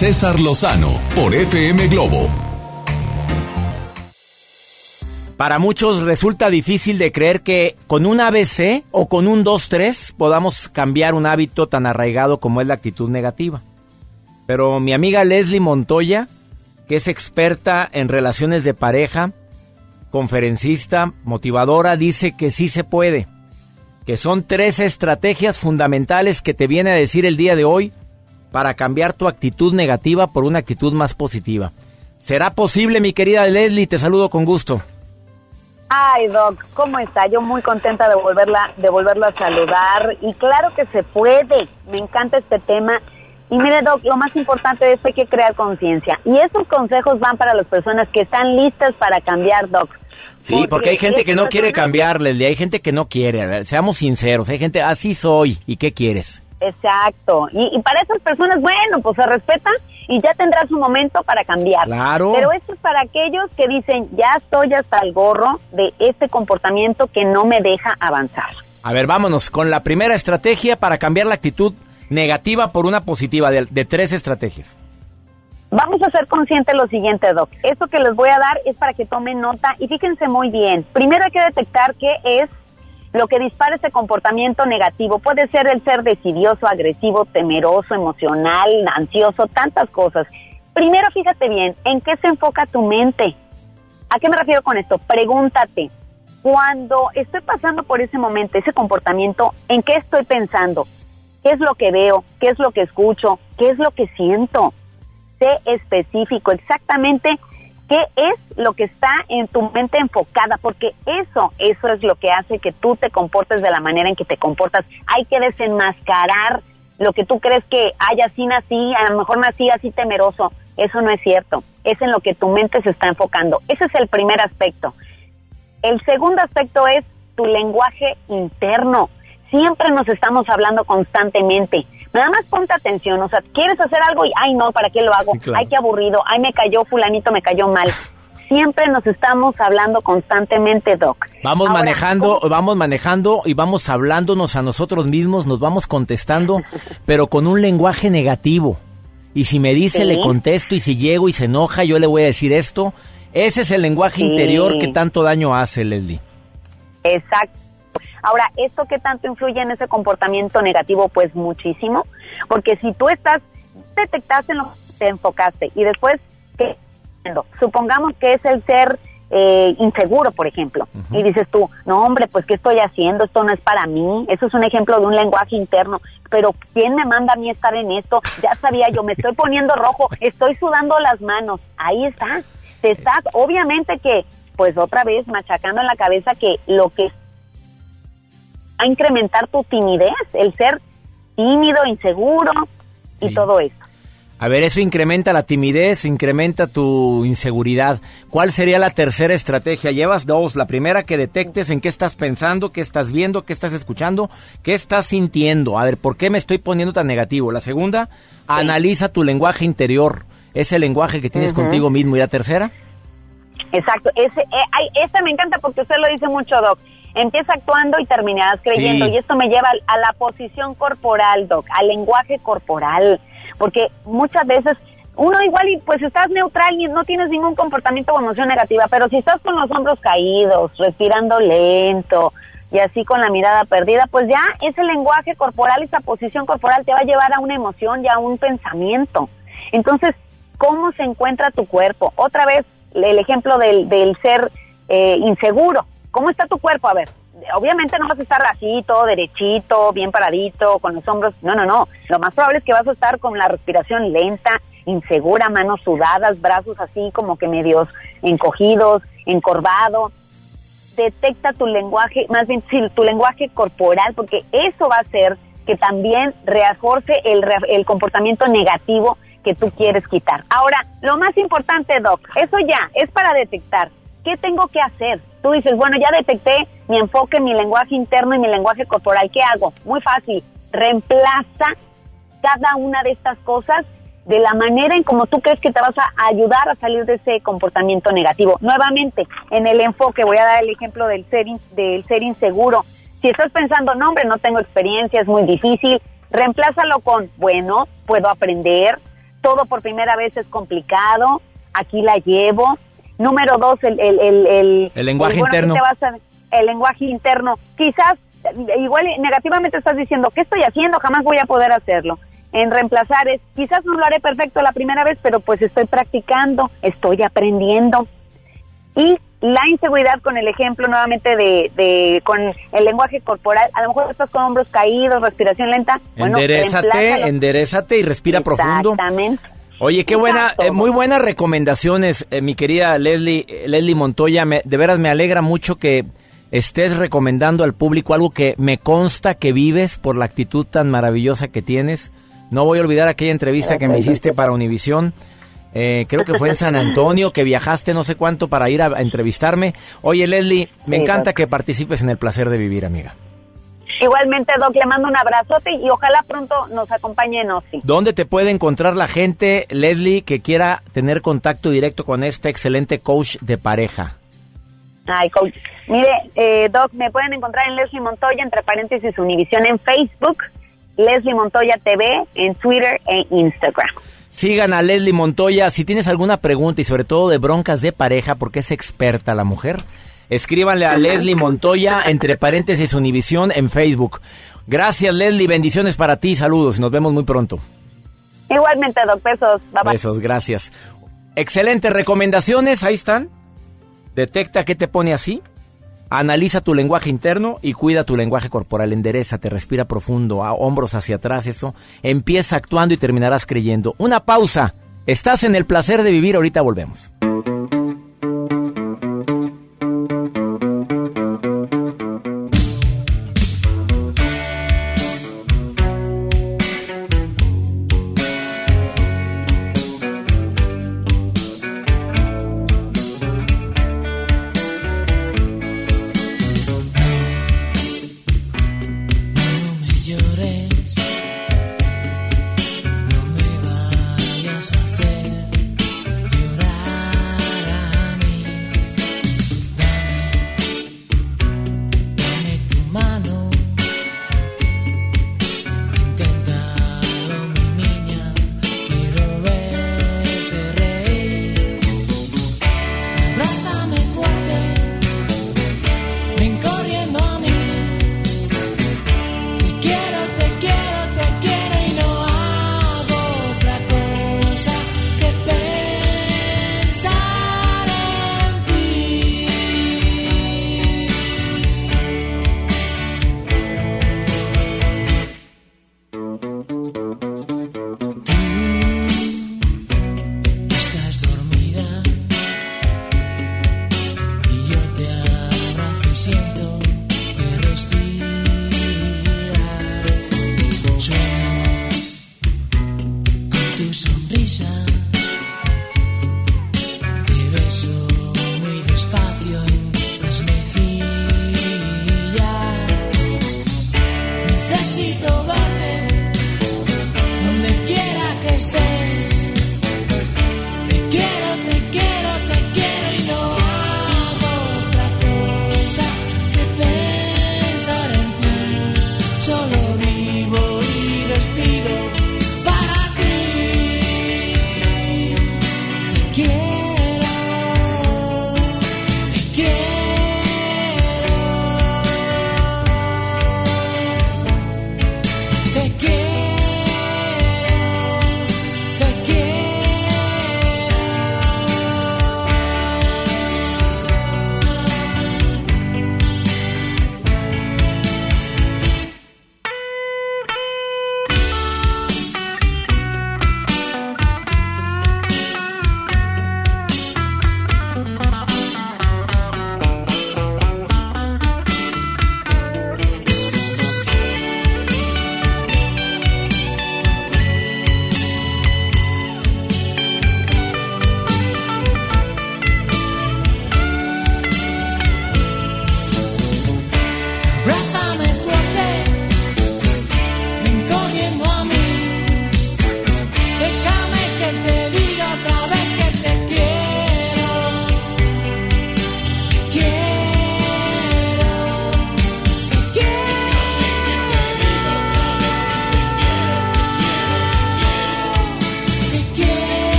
[SPEAKER 30] César Lozano por FM Globo.
[SPEAKER 2] Para muchos resulta difícil de creer que con un ABC o con un 2-3 podamos cambiar un hábito tan arraigado como es la actitud negativa. Pero mi amiga Leslie Montoya, que es experta en relaciones de pareja, conferencista, motivadora, dice que sí se puede. Que son tres estrategias fundamentales que te viene a decir el día de hoy para cambiar tu actitud negativa por una actitud más positiva. ¿Será posible, mi querida Leslie? Te saludo con gusto.
[SPEAKER 31] Ay, Doc, ¿cómo está? Yo muy contenta de volverla, de volverla a saludar. Y claro que se puede. Me encanta este tema. Y mire, Doc, lo más importante es que hay que crear conciencia. Y esos consejos van para las personas que están listas para cambiar, Doc.
[SPEAKER 2] Sí, porque hay gente que no quiere cambiarle, hay gente que no quiere, seamos sinceros, hay gente, así soy, ¿y qué quieres?
[SPEAKER 31] Exacto. Y, y para esas personas, bueno, pues se respeta y ya tendrá su momento para cambiar.
[SPEAKER 2] Claro.
[SPEAKER 31] Pero esto es para aquellos que dicen, ya estoy hasta el gorro de este comportamiento que no me deja avanzar.
[SPEAKER 2] A ver, vámonos con la primera estrategia para cambiar la actitud negativa por una positiva de, de tres estrategias.
[SPEAKER 31] Vamos a ser conscientes de lo siguiente, Doc. Esto que les voy a dar es para que tomen nota y fíjense muy bien. Primero hay que detectar qué es lo que dispara ese comportamiento negativo. Puede ser el ser decidioso, agresivo, temeroso, emocional, ansioso, tantas cosas. Primero fíjate bien, ¿en qué se enfoca tu mente? ¿A qué me refiero con esto? Pregúntate, cuando estoy pasando por ese momento, ese comportamiento, ¿en qué estoy pensando? ¿Qué es lo que veo? ¿Qué es lo que escucho? ¿Qué es lo que siento? Sé específico, exactamente qué es lo que está en tu mente enfocada, porque eso, eso es lo que hace que tú te comportes de la manera en que te comportas. Hay que desenmascarar lo que tú crees que, ay, así nací, a lo mejor nací así temeroso. Eso no es cierto. Es en lo que tu mente se está enfocando. Ese es el primer aspecto. El segundo aspecto es tu lenguaje interno. Siempre nos estamos hablando constantemente. Nada más ponte atención, o sea, quieres hacer algo y, ay no, ¿para qué lo hago? Ay, qué aburrido, ay, me cayó fulanito, me cayó mal. Siempre nos estamos hablando constantemente, Doc.
[SPEAKER 2] Vamos
[SPEAKER 31] Ahora,
[SPEAKER 2] manejando, vamos manejando y vamos hablándonos a nosotros mismos, nos vamos contestando, *laughs* pero con un lenguaje negativo. Y si me dice,
[SPEAKER 31] Sí.
[SPEAKER 2] le contesto, y si llego y se enoja, yo le voy a decir esto. Ese es el lenguaje
[SPEAKER 31] Sí.
[SPEAKER 2] interior que tanto daño hace, Leslie.
[SPEAKER 31] Exacto. Ahora, ¿esto qué tanto influye en ese comportamiento negativo? Pues muchísimo, porque si tú estás, detectaste en lo que te enfocaste y después, ¿qué? Supongamos que es el ser eh, inseguro, por ejemplo, y dices tú, no hombre, pues ¿qué estoy haciendo? Esto no es para mí. Eso es un ejemplo de un lenguaje interno. Pero ¿quién me manda a mí estar en esto? Ya sabía yo, me estoy poniendo rojo, estoy sudando las manos. Ahí está. Te estás, obviamente que, pues otra vez machacando en la cabeza que lo que a incrementar tu timidez, el ser tímido, inseguro y todo eso.
[SPEAKER 2] A ver, eso incrementa la timidez, incrementa tu inseguridad. ¿Cuál sería la tercera estrategia? Llevas dos. La primera, que detectes en qué estás pensando, qué estás viendo, qué estás escuchando, qué estás sintiendo. A ver, ¿por qué me estoy poniendo tan negativo? La segunda, analiza tu lenguaje interior, ese lenguaje que tienes contigo mismo. ¿Y la tercera?
[SPEAKER 31] Exacto, ese, eh, ay, este me encanta porque usted lo dice mucho, Doc. Empieza actuando y terminarás creyendo.
[SPEAKER 2] Sí.
[SPEAKER 31] Y esto me lleva a la posición corporal, Doc, al lenguaje corporal. Porque muchas veces uno igual y pues estás neutral y no tienes ningún comportamiento o emoción negativa, pero si estás con los hombros caídos, respirando lento y así con la mirada perdida, pues ya ese lenguaje corporal, esa posición corporal te va a llevar a una emoción y a un pensamiento. Entonces, ¿cómo se encuentra tu cuerpo? Otra vez, el ejemplo del, del ser eh, inseguro. ¿Cómo está tu cuerpo? A ver, obviamente no vas a estar así, todo derechito, bien paradito, con los hombros. No, no, no. Lo más probable es que vas a estar con la respiración lenta, insegura, manos sudadas, brazos así como que medios encogidos, encorvado. Detecta tu lenguaje, más bien sí, tu lenguaje corporal, porque eso va a hacer que también reforce el, el comportamiento negativo que tú quieres quitar. Ahora, lo más importante, Doc, eso ya es para detectar. ¿Qué tengo que hacer? Tú dices, bueno, ya detecté mi enfoque, mi lenguaje interno y mi lenguaje corporal. ¿Qué hago? Muy fácil. Reemplaza cada una de estas cosas de la manera en como tú crees que te vas a ayudar a salir de ese comportamiento negativo. Nuevamente, en el enfoque, voy a dar el ejemplo del ser, del ser inseguro. Si estás pensando, no, hombre, no tengo experiencia, es muy difícil, reemplázalo con, bueno, puedo aprender, todo por primera vez es complicado, aquí la llevo. Número dos, el, el, el, el,
[SPEAKER 2] El lenguaje
[SPEAKER 31] bueno
[SPEAKER 2] interno.
[SPEAKER 31] a- el lenguaje interno. Quizás, igual negativamente estás diciendo, ¿qué estoy haciendo? Jamás voy a poder hacerlo. En reemplazar es, quizás no lo haré perfecto la primera vez, pero pues estoy practicando, estoy aprendiendo. Y la inseguridad con el ejemplo nuevamente de, de con el lenguaje corporal, a lo mejor estás con hombros caídos, respiración lenta. Bueno,
[SPEAKER 2] enderezate, enderezate y respira profundo.
[SPEAKER 31] Exactamente.
[SPEAKER 2] Oye, qué buena, eh, muy buenas recomendaciones, eh, mi querida Leslie, eh, Leslie Montoya. Me- de veras me alegra mucho que estés recomendando al público algo que me consta que vives por la actitud tan maravillosa que tienes. No voy a olvidar aquella entrevista que me hiciste para Univisión. Eh, creo que fue en San Antonio, que viajaste no sé cuánto para ir a, a entrevistarme. Oye, Leslie, me
[SPEAKER 31] Sí,
[SPEAKER 2] encanta que participes en el placer de vivir, amiga.
[SPEAKER 31] Igualmente, Doc, le mando un abrazote y ojalá pronto nos acompañe en OSI.
[SPEAKER 2] ¿Dónde te puede encontrar la gente, Leslie, que quiera tener contacto directo con este excelente coach de pareja?
[SPEAKER 31] Ay, coach. Mire, eh, Doc, me pueden encontrar en Leslie Montoya, entre paréntesis, Univisión en Facebook, Leslie Montoya TV en Twitter e Instagram.
[SPEAKER 2] Sigan a Leslie Montoya. Si tienes alguna pregunta y sobre todo de broncas de pareja, porque es experta la mujer, escríbanle a Leslie Montoya, entre paréntesis Univisión en Facebook. Gracias, Leslie. Bendiciones para ti. Saludos. Nos vemos muy pronto.
[SPEAKER 31] Igualmente, Doc, besos. Bye bye.
[SPEAKER 2] Besos, gracias. Excelentes recomendaciones. Ahí están. Detecta qué te pone así. Analiza tu lenguaje interno y cuida tu lenguaje corporal. Endereza, te respira profundo, a hombros hacia atrás, eso. Empieza actuando y terminarás creyendo. Una pausa. Estás en el placer de vivir. Ahorita volvemos.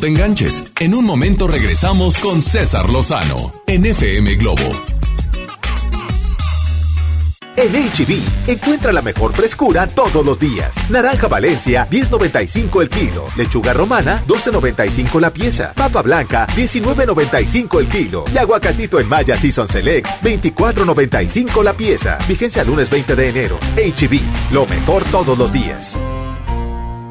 [SPEAKER 7] Te
[SPEAKER 1] enganches. En un momento regresamos con César Lozano en FM Globo.
[SPEAKER 32] En HB, encuentra la mejor frescura todos los días. Naranja Valencia, 10.95 el kilo. Lechuga romana, 12.95 la pieza. Papa blanca, 19.95 el kilo. Y aguacatito en Maya Season Select, 24.95 la pieza. Vigencia lunes 20 de enero. HB, lo mejor todos los días.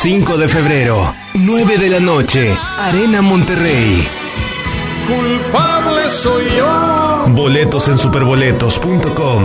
[SPEAKER 33] 5 de febrero, 9 de la noche, Arena Monterrey.
[SPEAKER 7] Culpable soy yo.
[SPEAKER 33] Boletos en superboletos.com.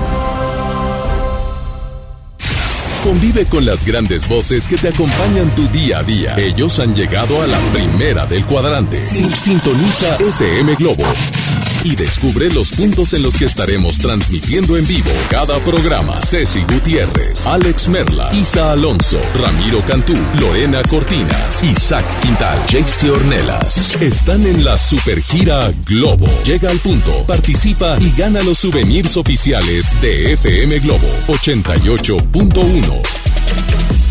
[SPEAKER 1] Convive con las grandes voces que te acompañan tu día a día. Ellos han llegado a la primera del cuadrante. Sin sintoniza FM Globo y descubre los puntos en los que estaremos transmitiendo en vivo cada programa. Ceci Gutiérrez, Alex Merla, Isa Alonso, Ramiro Cantú, Lorena Cortinas, Isaac Quintal, Jaycee Ornelas. Están en la supergira Globo. Llega al punto, participa y gana los souvenirs oficiales de FM Globo 88.1.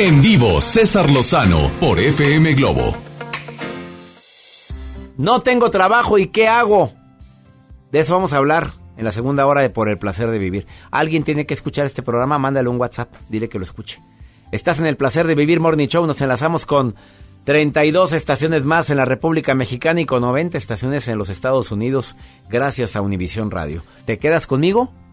[SPEAKER 1] En vivo, César Lozano por FM Globo.
[SPEAKER 2] No tengo trabajo y ¿qué hago? De eso vamos a hablar en la segunda hora de Por el placer de vivir. Alguien tiene que escuchar este programa, mándale un WhatsApp, dile que lo escuche. Estás en el placer de vivir Morning Show, nos enlazamos con 32 estaciones más en la República Mexicana y con 90 estaciones en los Estados Unidos gracias a Univisión Radio. ¿Te quedas conmigo?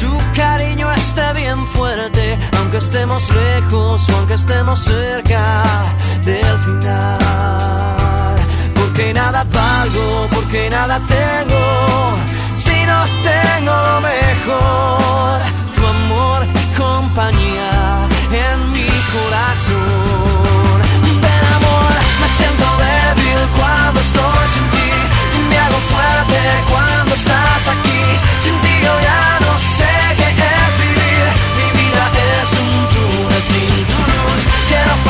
[SPEAKER 7] tu cariño esté bien fuerte, aunque estemos lejos o aunque estemos cerca del final. Porque nada valgo, porque nada tengo, si no tengo lo mejor, tu amor y compañía en mi corazón. Ven amor, me siento débil cuando estoy sin ti, me hago fuerte cuando estás aquí, sin ti yo ya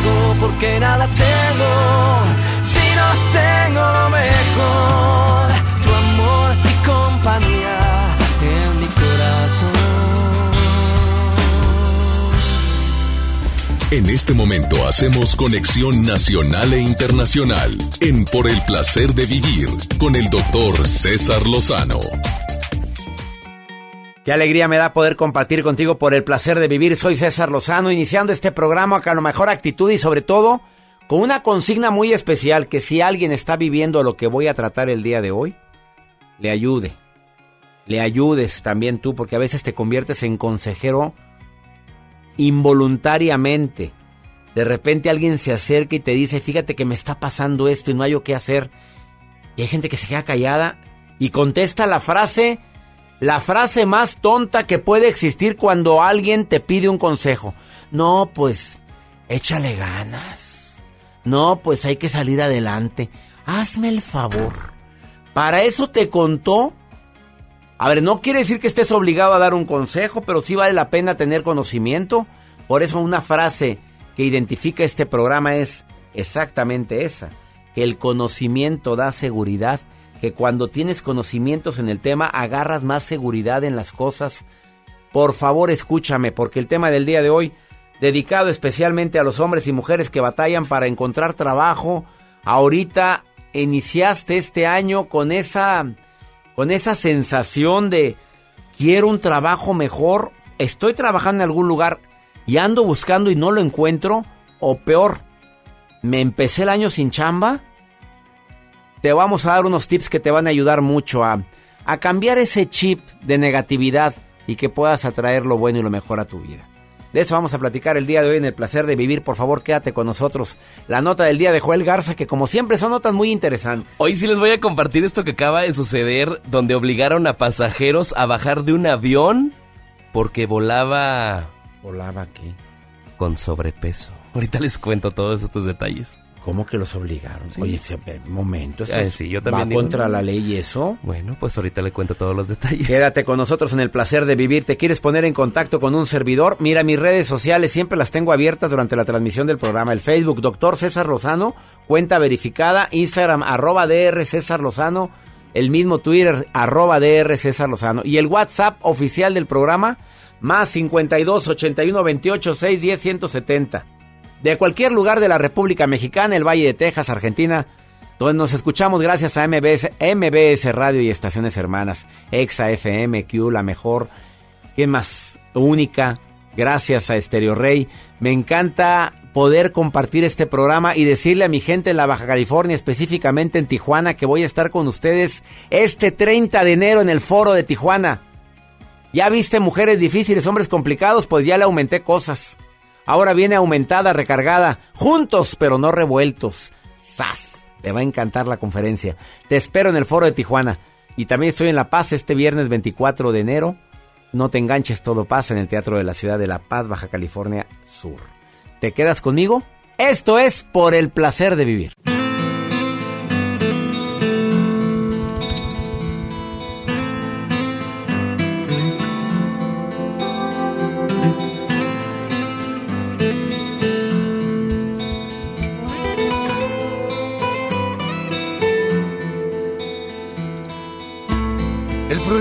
[SPEAKER 7] valgo, porque nada tengo, si no tengo lo mejor, tu amor y compañía en mi corazón.
[SPEAKER 1] En este momento hacemos conexión nacional e internacional en Por el placer de vivir con el doctor César Lozano.
[SPEAKER 2] Qué alegría me da poder compartir contigo por el placer de vivir. Soy César Lozano, iniciando este programa con la mejor actitud y sobre todo con una consigna muy especial que si alguien está viviendo lo que voy a tratar el día de hoy, le ayude. Le ayudes también tú, porque a veces te conviertes en consejero involuntariamente. De repente alguien se acerca y te dice, fíjate que me está pasando esto y no hay yo qué hacer. Y hay gente que se queda callada y contesta la frase, la frase más tonta que puede existir cuando alguien te pide un consejo. No, pues, échale ganas. No, pues hay que salir adelante. Hazme el favor. Para eso te contó. A ver, no quiere decir que estés obligado a dar un consejo, pero sí vale la pena tener conocimiento. Por eso una frase que identifica este programa es exactamente esa, que el conocimiento da seguridad, que cuando tienes conocimientos en el tema agarras más seguridad en las cosas. Por favor, escúchame, porque el tema del día de hoy, dedicado especialmente a los hombres y mujeres que batallan para encontrar trabajo, ahorita iniciaste este año con esa con esa sensación de quiero un trabajo mejor, estoy trabajando en algún lugar y ando buscando y no lo encuentro, o peor, me empecé el año sin chamba, te vamos a dar unos tips que te van a ayudar mucho a, a cambiar ese chip de negatividad y que puedas atraer lo bueno y lo mejor a tu vida. De eso vamos a platicar el día de hoy en el placer de vivir. Por favor, quédate con nosotros. La nota del día de Joel Garza, que como siempre son notas muy interesantes.
[SPEAKER 34] Hoy sí les voy a compartir esto que acaba de suceder, donde obligaron a pasajeros a bajar de un avión porque volaba...
[SPEAKER 2] ¿Volaba qué?
[SPEAKER 34] Con sobrepeso. Ahorita les cuento todos estos detalles.
[SPEAKER 2] ¿Cómo que los obligaron?
[SPEAKER 34] Sí.
[SPEAKER 2] Oye, ese momento. eso
[SPEAKER 34] Eh, sí, yo también
[SPEAKER 2] ¿Va
[SPEAKER 34] digo,
[SPEAKER 2] contra
[SPEAKER 34] no.
[SPEAKER 2] la ley y eso?
[SPEAKER 34] Bueno, pues ahorita le cuento todos los detalles.
[SPEAKER 2] Quédate con nosotros en el placer de vivir. ¿Te quieres poner en contacto con un servidor? Mira, mis redes sociales siempre las tengo abiertas durante la transmisión del programa. El Facebook, doctor César Lozano, cuenta verificada. Instagram, arroba DR César Lozano. El mismo Twitter, arroba DR César Lozano. Y el WhatsApp oficial del programa, más 52 81 28 610 170. De cualquier lugar de la República Mexicana, el Valle de Texas, Argentina, donde nos escuchamos gracias a MBS, MBS Radio y estaciones hermanas, Exa FM, Q, la mejor, ¿qué más? Única, gracias a Stereo Rey. Me encanta poder compartir este programa y decirle a mi gente en la Baja California, específicamente en Tijuana, que voy a estar con ustedes este 30 de enero en el foro de Tijuana. ¿Ya viste mujeres difíciles, hombres complicados? Pues ya le aumenté cosas. Ahora viene aumentada, recargada, juntos pero no revueltos. ¡Sas! Te va a encantar la conferencia. Te espero en el foro de Tijuana. Y también estoy en La Paz este viernes 24 de enero. No te enganches, todo pasa en el Teatro de la Ciudad de La Paz, Baja California Sur. ¿Te quedas conmigo? Esto es por el placer de vivir.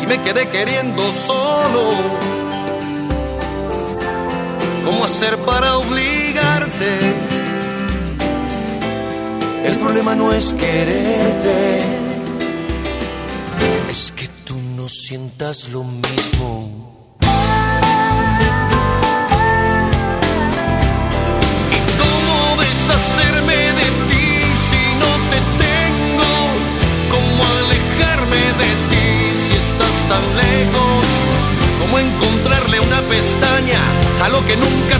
[SPEAKER 7] Si me quedé queriendo solo, ¿cómo hacer para obligarte? El problema no es quererte, es que tú no sientas lo mismo. Que nunca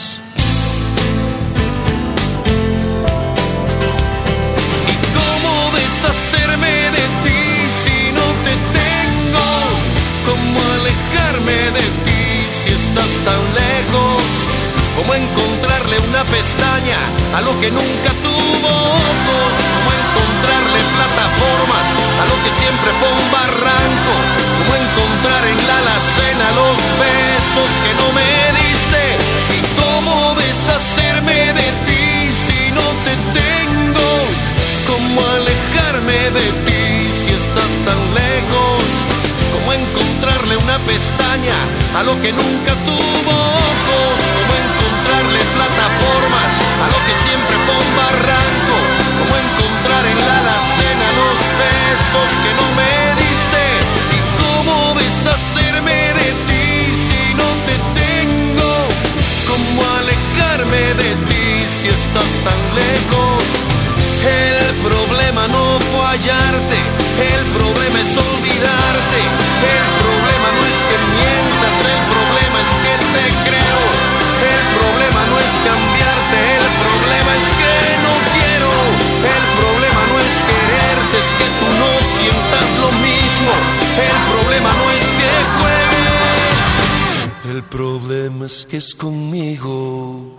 [SPEAKER 7] Lo que nunca tuvo ojos? ¿Cómo encontrarle plataformas a lo que siempre fue un barranco? ¿Cómo encontrar en la alacena los besos que no me diste? ¿Y cómo deshacerme de ti si no te tengo? ¿Cómo alejarme de ti si estás tan lejos? ¿Cómo una pestaña a lo que nunca tuvo ojos? ¿Cómo encontrarle plataformas a lo que siempre fue un barranco? ¿Cómo encontrar en la alacena los besos que no me conmigo.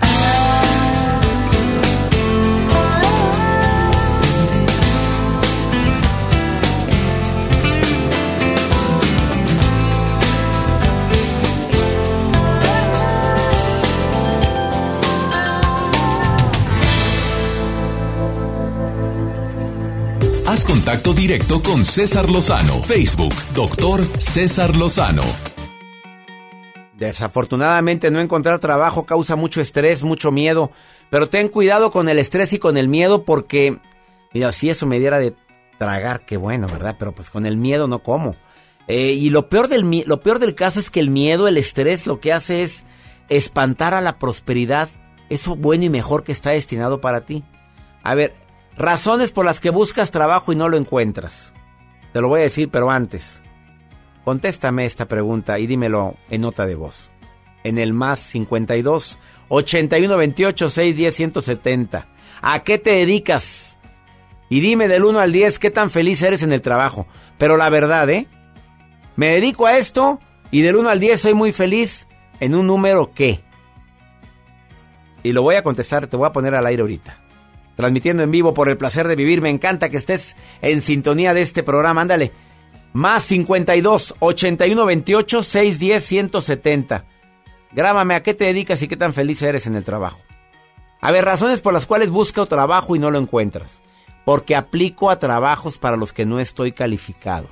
[SPEAKER 1] Haz contacto directo con César Lozano. Facebook, doctor César Lozano.
[SPEAKER 2] Desafortunadamente no encontrar trabajo causa mucho estrés, mucho miedo, pero ten cuidado con el estrés y con el miedo porque, mira, si eso me diera de tragar, qué bueno, ¿verdad? Pero pues con el miedo no como. Eh, y lo peor, del, lo peor del caso es que el miedo, el estrés, lo que hace es espantar a la prosperidad, eso bueno y mejor que está destinado para ti. A ver, razones por las que buscas trabajo y no lo encuentras. Te lo voy a decir, pero antes. Contéstame esta pregunta y dímelo en nota de voz. En el más 52 81 28 610 170. ¿A qué te dedicas? Y dime del 1 al 10 qué tan feliz eres en el trabajo. Pero la verdad, ¿eh? Me dedico a esto y del 1 al 10 soy muy feliz en un número qué. Y lo voy a contestar, te voy a poner al aire ahorita. Transmitiendo en vivo por el placer de vivir. Me encanta que estés en sintonía de este programa. Ándale. Más 52 81 28 610 170. Grábame a qué te dedicas y qué tan feliz eres en el trabajo. A ver, razones por las cuales busco trabajo y no lo encuentras. Porque aplico a trabajos para los que no estoy calificado.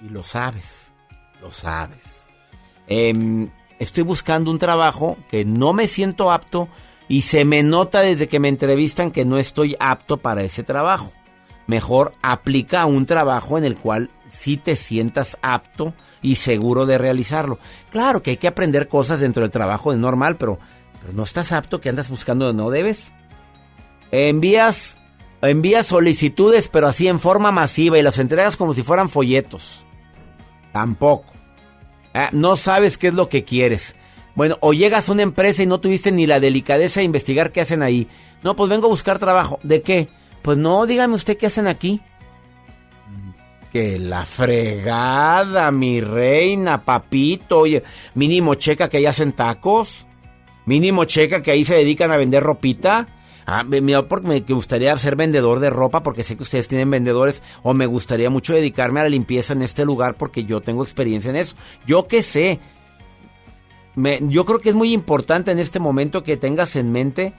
[SPEAKER 2] Y lo sabes, lo sabes. Em, estoy buscando un trabajo que no me siento apto y se me nota desde que me entrevistan que no estoy apto para ese trabajo. Mejor aplica un trabajo en el cual sí te sientas apto y seguro de realizarlo. Claro que hay que aprender cosas dentro del trabajo, es normal, pero, pero no estás apto que andas buscando no debes. Envías, envías solicitudes, pero así en forma masiva y las entregas como si fueran folletos. Tampoco. Ah, no sabes qué es lo que quieres. Bueno, o llegas a una empresa y no tuviste ni la delicadeza de investigar qué hacen ahí. No, pues vengo a buscar trabajo. ¿De qué? Pues no, dígame usted qué hacen aquí. Que la fregada, mi reina, papito. Oye, mínimo checa que ahí hacen tacos. Mínimo checa que ahí se dedican a vender ropita. Ah, me- porque me gustaría ser vendedor de ropa porque sé que ustedes tienen vendedores o me gustaría mucho dedicarme a la limpieza en este lugar porque yo tengo experiencia en eso. Yo qué sé. Yo creo que es muy importante en este momento que tengas en mente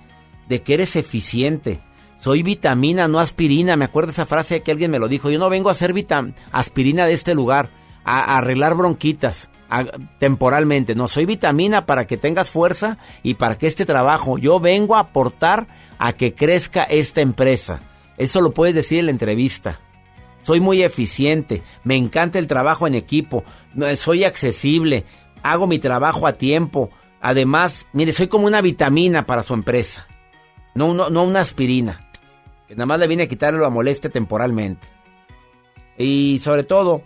[SPEAKER 2] de que eres eficiente. Soy vitamina, no aspirina. Me acuerdo esa frase que alguien me lo dijo. Yo no vengo a vitam aspirina de este lugar, a, arreglar bronquitas temporalmente. No, soy vitamina para que tengas fuerza y para que este trabajo. Yo vengo a aportar a que crezca esta empresa. Eso lo puedes decir en la entrevista. Soy muy eficiente, me encanta el trabajo en equipo, soy accesible, hago mi trabajo a tiempo. Además, mire, soy como una vitamina para su empresa. No, no, no una aspirina. Nada más le viene a quitarle la molestia temporalmente. Y sobre todo,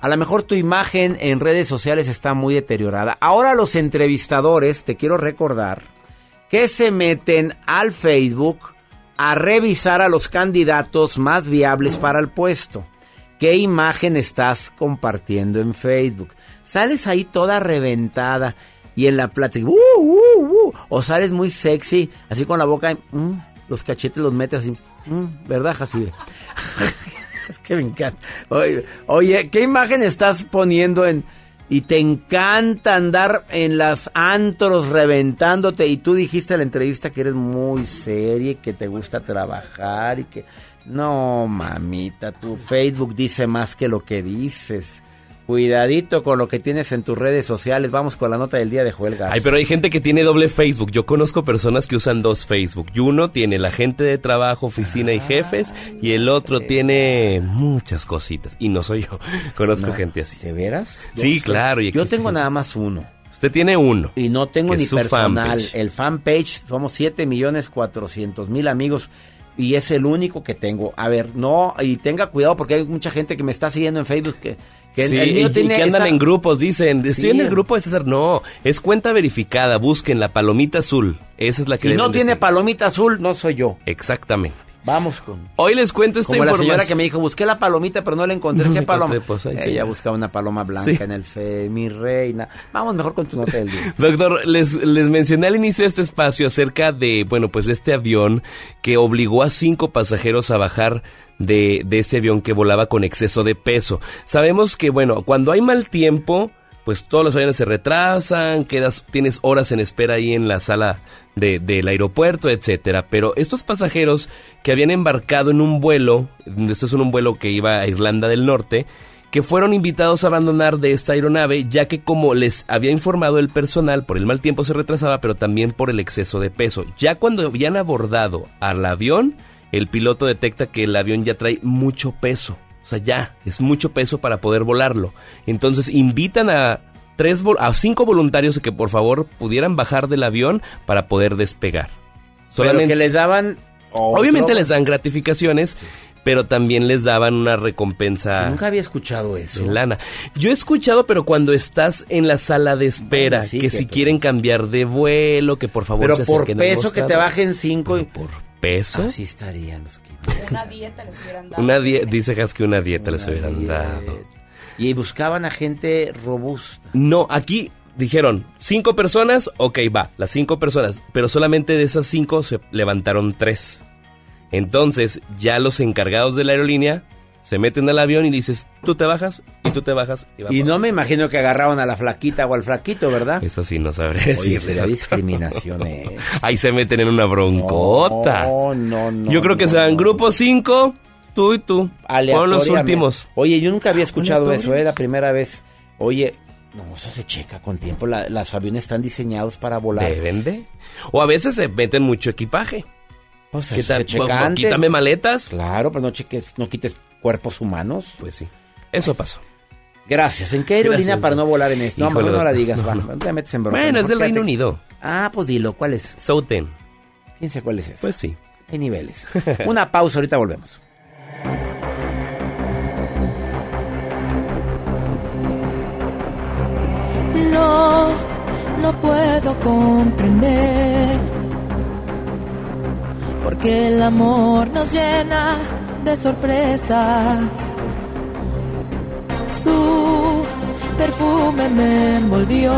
[SPEAKER 2] a lo mejor tu imagen en redes sociales está muy deteriorada. Ahora los entrevistadores, te quiero recordar, que se meten al Facebook a revisar a los candidatos más viables para el puesto. ¿Qué imagen estás compartiendo en Facebook? Sales ahí toda reventada y en la plática, uh, uh, uh, o sales muy sexy, así con la boca, mm, los cachetes los metes así, mm, ¿verdad, Jacibe? *laughs* es que me encanta. Oye, oye, ¿qué imagen estás poniendo en... Y te encanta andar en las antros reventándote. Y tú dijiste en la entrevista que eres muy seria y que te gusta trabajar y que... No, mamita, tu Facebook dice más que lo que dices. Cuidadito con lo que tienes en tus redes sociales. Vamos con la nota del día de Joel Garza.
[SPEAKER 6] Ay, pero hay gente que tiene doble Facebook. Yo conozco personas que usan dos Facebook. Y uno tiene la gente de trabajo, oficina y jefes. Y el otro tiene muchas cositas. Y no soy yo. *laughs* Conozco
[SPEAKER 2] No,
[SPEAKER 6] gente así.
[SPEAKER 2] ¿De veras?
[SPEAKER 6] Sí,
[SPEAKER 2] Yo
[SPEAKER 6] claro. y
[SPEAKER 2] Yo tengo nada más uno.
[SPEAKER 6] Usted tiene uno.
[SPEAKER 2] Y no tengo ni personal.
[SPEAKER 6] fanpage.
[SPEAKER 2] El fanpage, somos 7 millones 400 mil amigos. Y es el único que tengo. A ver, no, y tenga cuidado porque hay mucha gente que me está siguiendo en Facebook que, que
[SPEAKER 6] Sí,
[SPEAKER 2] el mío
[SPEAKER 6] y- que andan en grupos, dicen. Estoy
[SPEAKER 2] Sí.
[SPEAKER 6] en el grupo de César. No, es cuenta verificada. Busquen la palomita azul. Esa es la que
[SPEAKER 2] Si no tiene palomita azul, no soy yo.
[SPEAKER 6] Exactamente.
[SPEAKER 2] Vamos con.
[SPEAKER 6] Hoy les cuento esta
[SPEAKER 2] Como la señora
[SPEAKER 6] información.
[SPEAKER 2] que me dijo, busqué la palomita, pero no la encontré.
[SPEAKER 6] No
[SPEAKER 2] ¿Qué paloma?
[SPEAKER 6] encontré, pues,
[SPEAKER 2] Ella buscaba una paloma blanca
[SPEAKER 6] Sí.
[SPEAKER 2] en el fe, mi reina. Vamos mejor con tu nota del día. *laughs*
[SPEAKER 6] Doctor, les, les mencioné al inicio de este espacio acerca de, bueno, pues de este avión que obligó a cinco pasajeros a bajar de, de este avión que volaba con exceso de peso. Sabemos que, bueno, cuando hay mal tiempo, pues todos los aviones se retrasan, quedas, tienes horas en espera ahí en la sala de- del aeropuerto, etcétera. Pero estos pasajeros que habían embarcado en un vuelo, esto es un vuelo que iba a Irlanda del Norte, que fueron invitados a abandonar de esta aeronave, ya que como les había informado el personal, por el mal tiempo se retrasaba, pero también por el exceso de peso. Ya cuando habían abordado al avión, el piloto detecta que el avión ya trae mucho peso. O sea, ya, es mucho peso para poder volarlo. Entonces invitan a tres a cinco voluntarios que por favor pudieran bajar del avión para poder despegar.
[SPEAKER 2] Pero que les daban. otro-
[SPEAKER 6] Obviamente les dan gratificaciones, pero también les daban una recompensa.
[SPEAKER 2] Nunca había escuchado eso.
[SPEAKER 6] En lana. Yo he escuchado, pero cuando estás en la sala de espera,
[SPEAKER 2] Bueno, sí,
[SPEAKER 6] que
[SPEAKER 2] que
[SPEAKER 6] si quieren cambiar de vuelo, que por favor
[SPEAKER 2] Pero
[SPEAKER 6] se
[SPEAKER 2] por peso que te bajen cinco. y
[SPEAKER 6] por peso.
[SPEAKER 2] Así estarían los.
[SPEAKER 35] Una dieta les hubieran dado.
[SPEAKER 6] Una die- dice Has que una dieta les hubieran dado.
[SPEAKER 2] Y buscaban a gente robusta.
[SPEAKER 6] No, aquí dijeron cinco personas, ok, va, las cinco personas, pero solamente de esas cinco se levantaron tres. Entonces, ya los encargados de la aerolínea se meten al avión y dices, tú te bajas y tú te bajas. Y, va
[SPEAKER 2] Y no me imagino que agarraban a la flaquita o al flaquito, ¿verdad?
[SPEAKER 6] Eso sí, no sabré
[SPEAKER 2] Oye, discriminación eso. *laughs*
[SPEAKER 6] Ahí se meten en una broncota.
[SPEAKER 2] No, no, no.
[SPEAKER 6] Yo creo que
[SPEAKER 2] no,
[SPEAKER 6] se dan
[SPEAKER 2] no.
[SPEAKER 6] grupo 5, tú y tú. Fueron los últimos.
[SPEAKER 2] Oye, yo nunca había escuchado eso, ¿eh? La primera vez. Oye, no, eso se checa con tiempo. La- los aviones están diseñados para volar.
[SPEAKER 6] Deben de. O a veces se meten mucho equipaje.
[SPEAKER 2] O sea,
[SPEAKER 6] ¿Qué
[SPEAKER 2] eso
[SPEAKER 6] tal?
[SPEAKER 2] se checa antes.
[SPEAKER 6] Quítame maletas.
[SPEAKER 2] Claro, pero no cheques, no quites cuerpos humanos.
[SPEAKER 6] Pues sí. Eso pasó.
[SPEAKER 2] Gracias. ¿En qué aerolínea
[SPEAKER 6] Gracias,
[SPEAKER 2] para no volar en esto? No,
[SPEAKER 6] Híjole,
[SPEAKER 2] mejor no la digas,
[SPEAKER 6] No,
[SPEAKER 2] va.
[SPEAKER 6] no.
[SPEAKER 2] No te metes en bronca.
[SPEAKER 6] Bueno, es del Reino Unido.
[SPEAKER 2] Ah, pues dilo, ¿cuál es?
[SPEAKER 6] Souten.
[SPEAKER 2] ¿Quién sabe cuál es ese?
[SPEAKER 6] Pues sí.
[SPEAKER 2] Hay niveles. *laughs* Una pausa, ahorita volvemos.
[SPEAKER 36] No, no puedo comprender. Porque el amor nos llena de sorpresas. Su perfume me envolvió.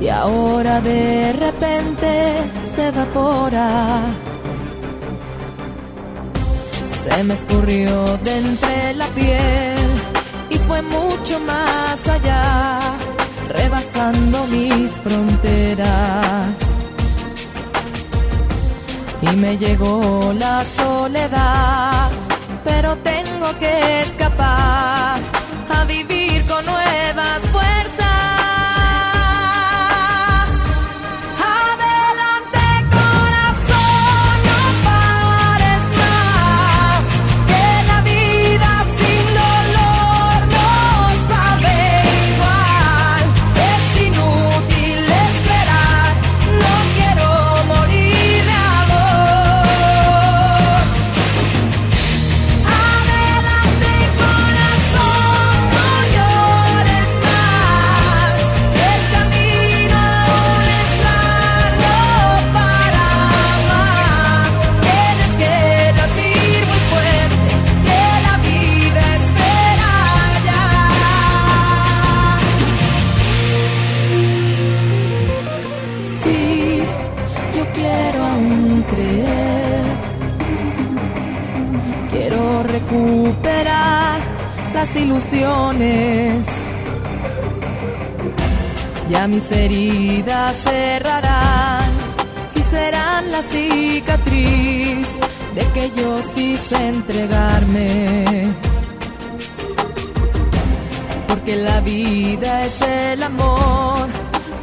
[SPEAKER 36] Y ahora de repente se evapora. Se me escurrió de entre la piel y fue mucho más allá, rebasando mis fronteras. Y me llegó la soledad, pero tengo que escapar a vivir con nuevas fuerzas. Ya mis heridas cerrarán y serán la cicatriz de que yo quise entregarme. Porque la vida es el amor,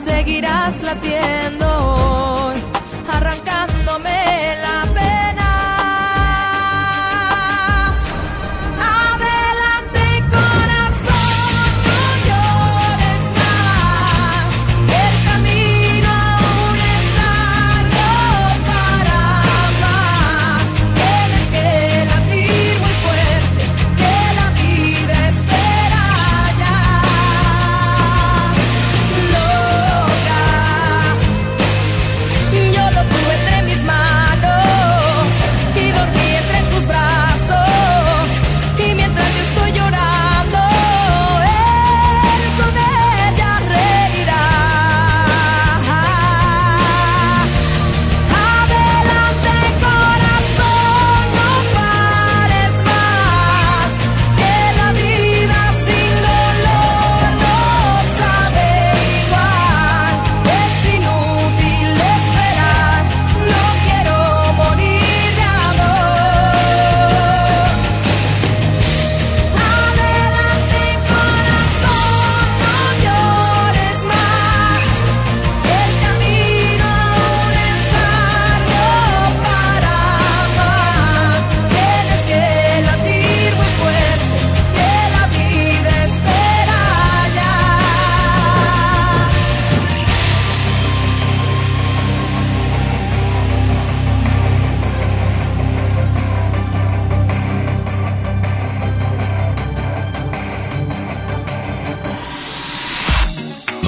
[SPEAKER 36] seguirás latiendo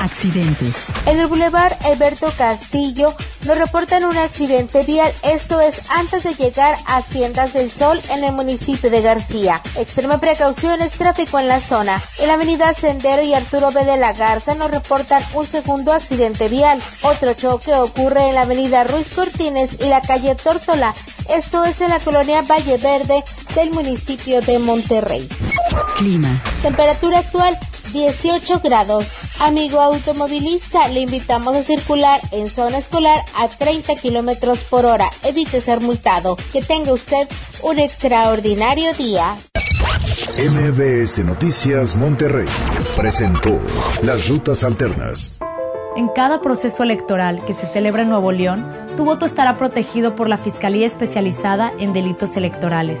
[SPEAKER 37] Accidentes.
[SPEAKER 9] En el Boulevard Alberto Castillo nos reportan un accidente vial, esto es antes de llegar a Haciendas del Sol en el municipio de García. Extrema precaución es tráfico en la zona. En la avenida Sendero y Arturo B. de la Garza nos reportan un segundo accidente vial. Otro choque ocurre en la avenida Ruiz Cortines y la calle Tórtola. Esto es en la colonia Valle Verde del municipio de Monterrey.
[SPEAKER 37] Clima.
[SPEAKER 9] Temperatura actual 18 grados. Amigo automovilista, le invitamos a circular en zona escolar a 30 kilómetros por hora. Evite ser multado. Que tenga usted un extraordinario día.
[SPEAKER 10] MBS Noticias Monterrey presentó Las Rutas Alternas.
[SPEAKER 38] En cada proceso electoral que se celebra en Nuevo León, tu voto estará protegido por la Fiscalía Especializada en Delitos Electorales.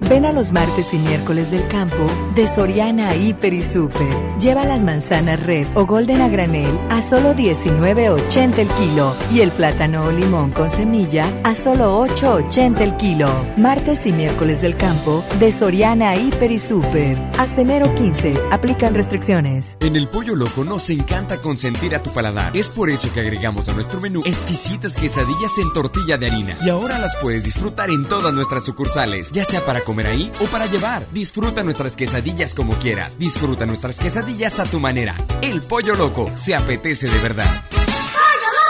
[SPEAKER 39] Ven a los martes y miércoles del campo de Soriana y Super. Lleva las manzanas red o golden a granel a solo 19.80 el kilo y el plátano o limón con semilla a solo 8.80 el kilo. Martes y miércoles del campo de Soriana Hiper y Super. Hasta enero 15. Aplican restricciones.
[SPEAKER 25] En el Pollo Loco nos encanta consentir a tu paladar. Es por eso que agregamos a nuestro menú exquisitas quesadillas en tortilla de harina. Y ahora las puedes disfrutar en todas nuestras sucursales, ya sea para comer ahí o para llevar. Disfruta nuestras quesadillas como quieras. Disfruta nuestras quesadillas a tu manera. El Pollo Loco se apetece de verdad.
[SPEAKER 36] ¡Pollo Loco!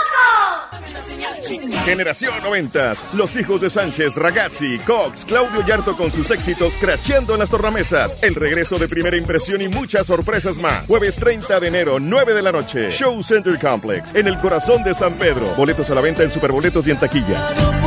[SPEAKER 14] Generación 90. Los hijos de Sánchez, Ragazzi, Cox, Claudio Yarto con sus éxitos cracheando en las tornamesas. El regreso de primera impresión y muchas sorpresas más. Jueves 30 de enero, 9 de la noche. Show Center Complex, en el corazón de San Pedro. Boletos a la venta en Superboletos y en taquilla.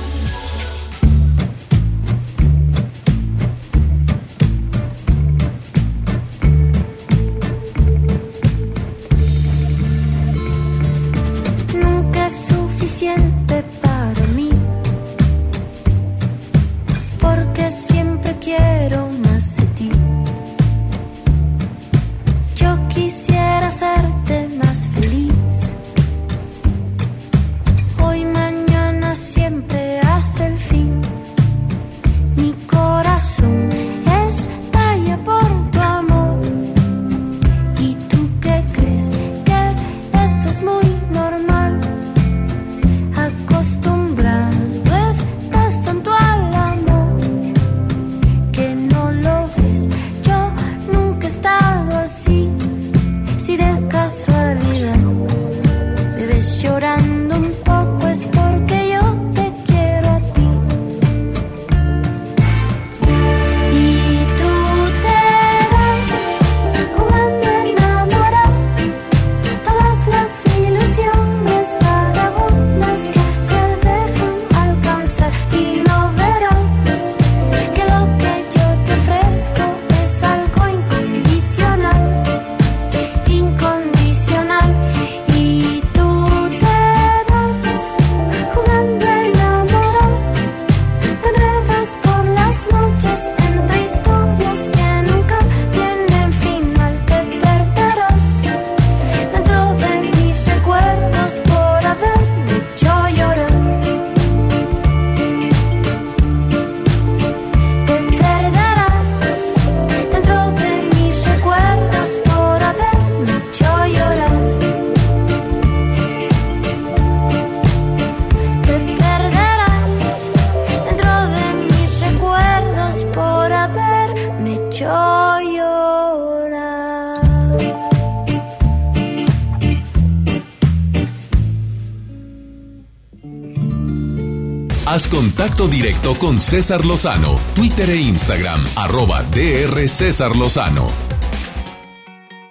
[SPEAKER 40] Contacto directo con César Lozano, Twitter e Instagram, arroba DR César Lozano.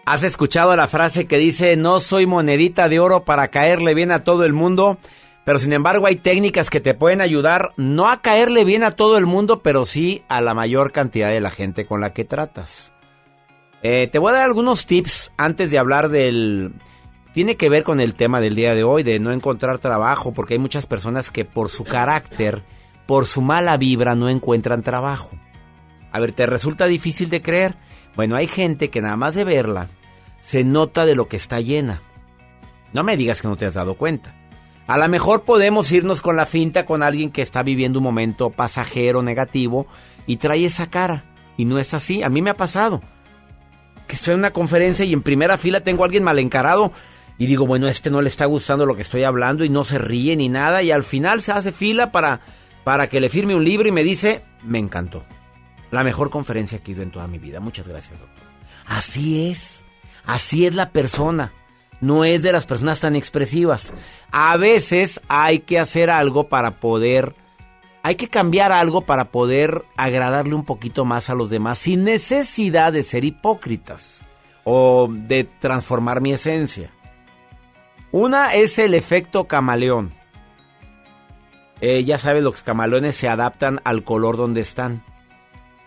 [SPEAKER 2] ¿Has escuchado la frase que dice no soy monedita de oro para caerle bien a todo el mundo? Pero sin embargo hay técnicas que te pueden ayudar no a caerle bien a todo el mundo, pero sí a la mayor cantidad de la gente con la que tratas. Eh, te voy a dar algunos tips antes de hablar del... Tiene que ver con el tema del día de hoy, de no encontrar trabajo, porque hay muchas personas que por su carácter, por su mala vibra, no encuentran trabajo. A ver, ¿te resulta difícil de creer? Bueno, hay gente que nada más de verla se nota de lo que está llena. No me digas que no te has dado cuenta. A lo mejor podemos irnos con la finta con alguien que está viviendo un momento pasajero, negativo, y trae esa cara. Y no es así. A mí me ha pasado. Que estoy en una conferencia y en primera fila tengo a alguien mal encarado. Y digo, bueno, este no le está gustando lo que estoy hablando y no se ríe ni nada. Y al final se hace fila para, para que le firme un libro y me dice, me encantó. La mejor conferencia que he ido en toda mi vida. Muchas gracias, doctor. Así es. Así es la persona. no es de las personas tan expresivas. A veces hay que hacer algo para poder, hay que cambiar algo para poder agradarle un poquito más a los demás sin necesidad de ser hipócritas o de transformar mi esencia. Una es el efecto camaleón. Eh, ya sabes, los camaleones se adaptan al color donde están.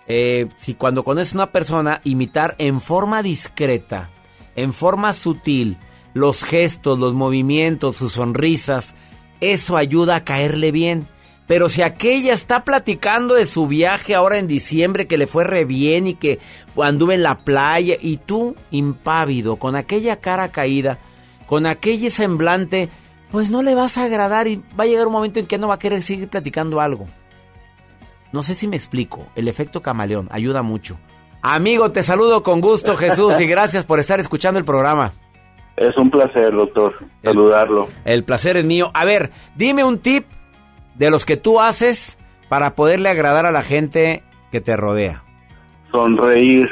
[SPEAKER 2] Eh, si cuando conoces a una persona, imitar en forma discreta, en forma sutil, los gestos, los movimientos, sus sonrisas, eso ayuda a caerle bien. Pero si aquella está platicando de su viaje ahora en diciembre que le fue re bien y que anduve en la playa y tú impávido, con aquella cara caída, con aquel semblante, pues no le vas a agradar y va a llegar un momento en que no va a querer seguir platicando algo. No sé si me explico, el efecto camaleón ayuda mucho. Amigo, te saludo con gusto *laughs* Jesús y gracias por estar escuchando el programa.
[SPEAKER 41] Es un placer, doctor, saludarlo.
[SPEAKER 2] El placer es mío. A ver, dime un tip de los que tú haces para poderle agradar a la gente que te rodea.
[SPEAKER 41] Sonreír.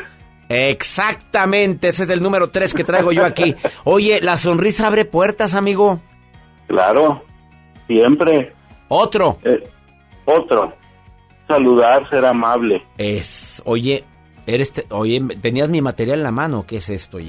[SPEAKER 2] Exactamente, ese es el número tres que traigo yo aquí. *laughs* Oye, la sonrisa abre puertas, amigo.
[SPEAKER 41] Claro, siempre.
[SPEAKER 2] Otro.
[SPEAKER 41] Eh, otro. Saludar, ser amable.
[SPEAKER 2] Es, oye, Eres oye, tenías mi material en la mano, ¿qué es esto?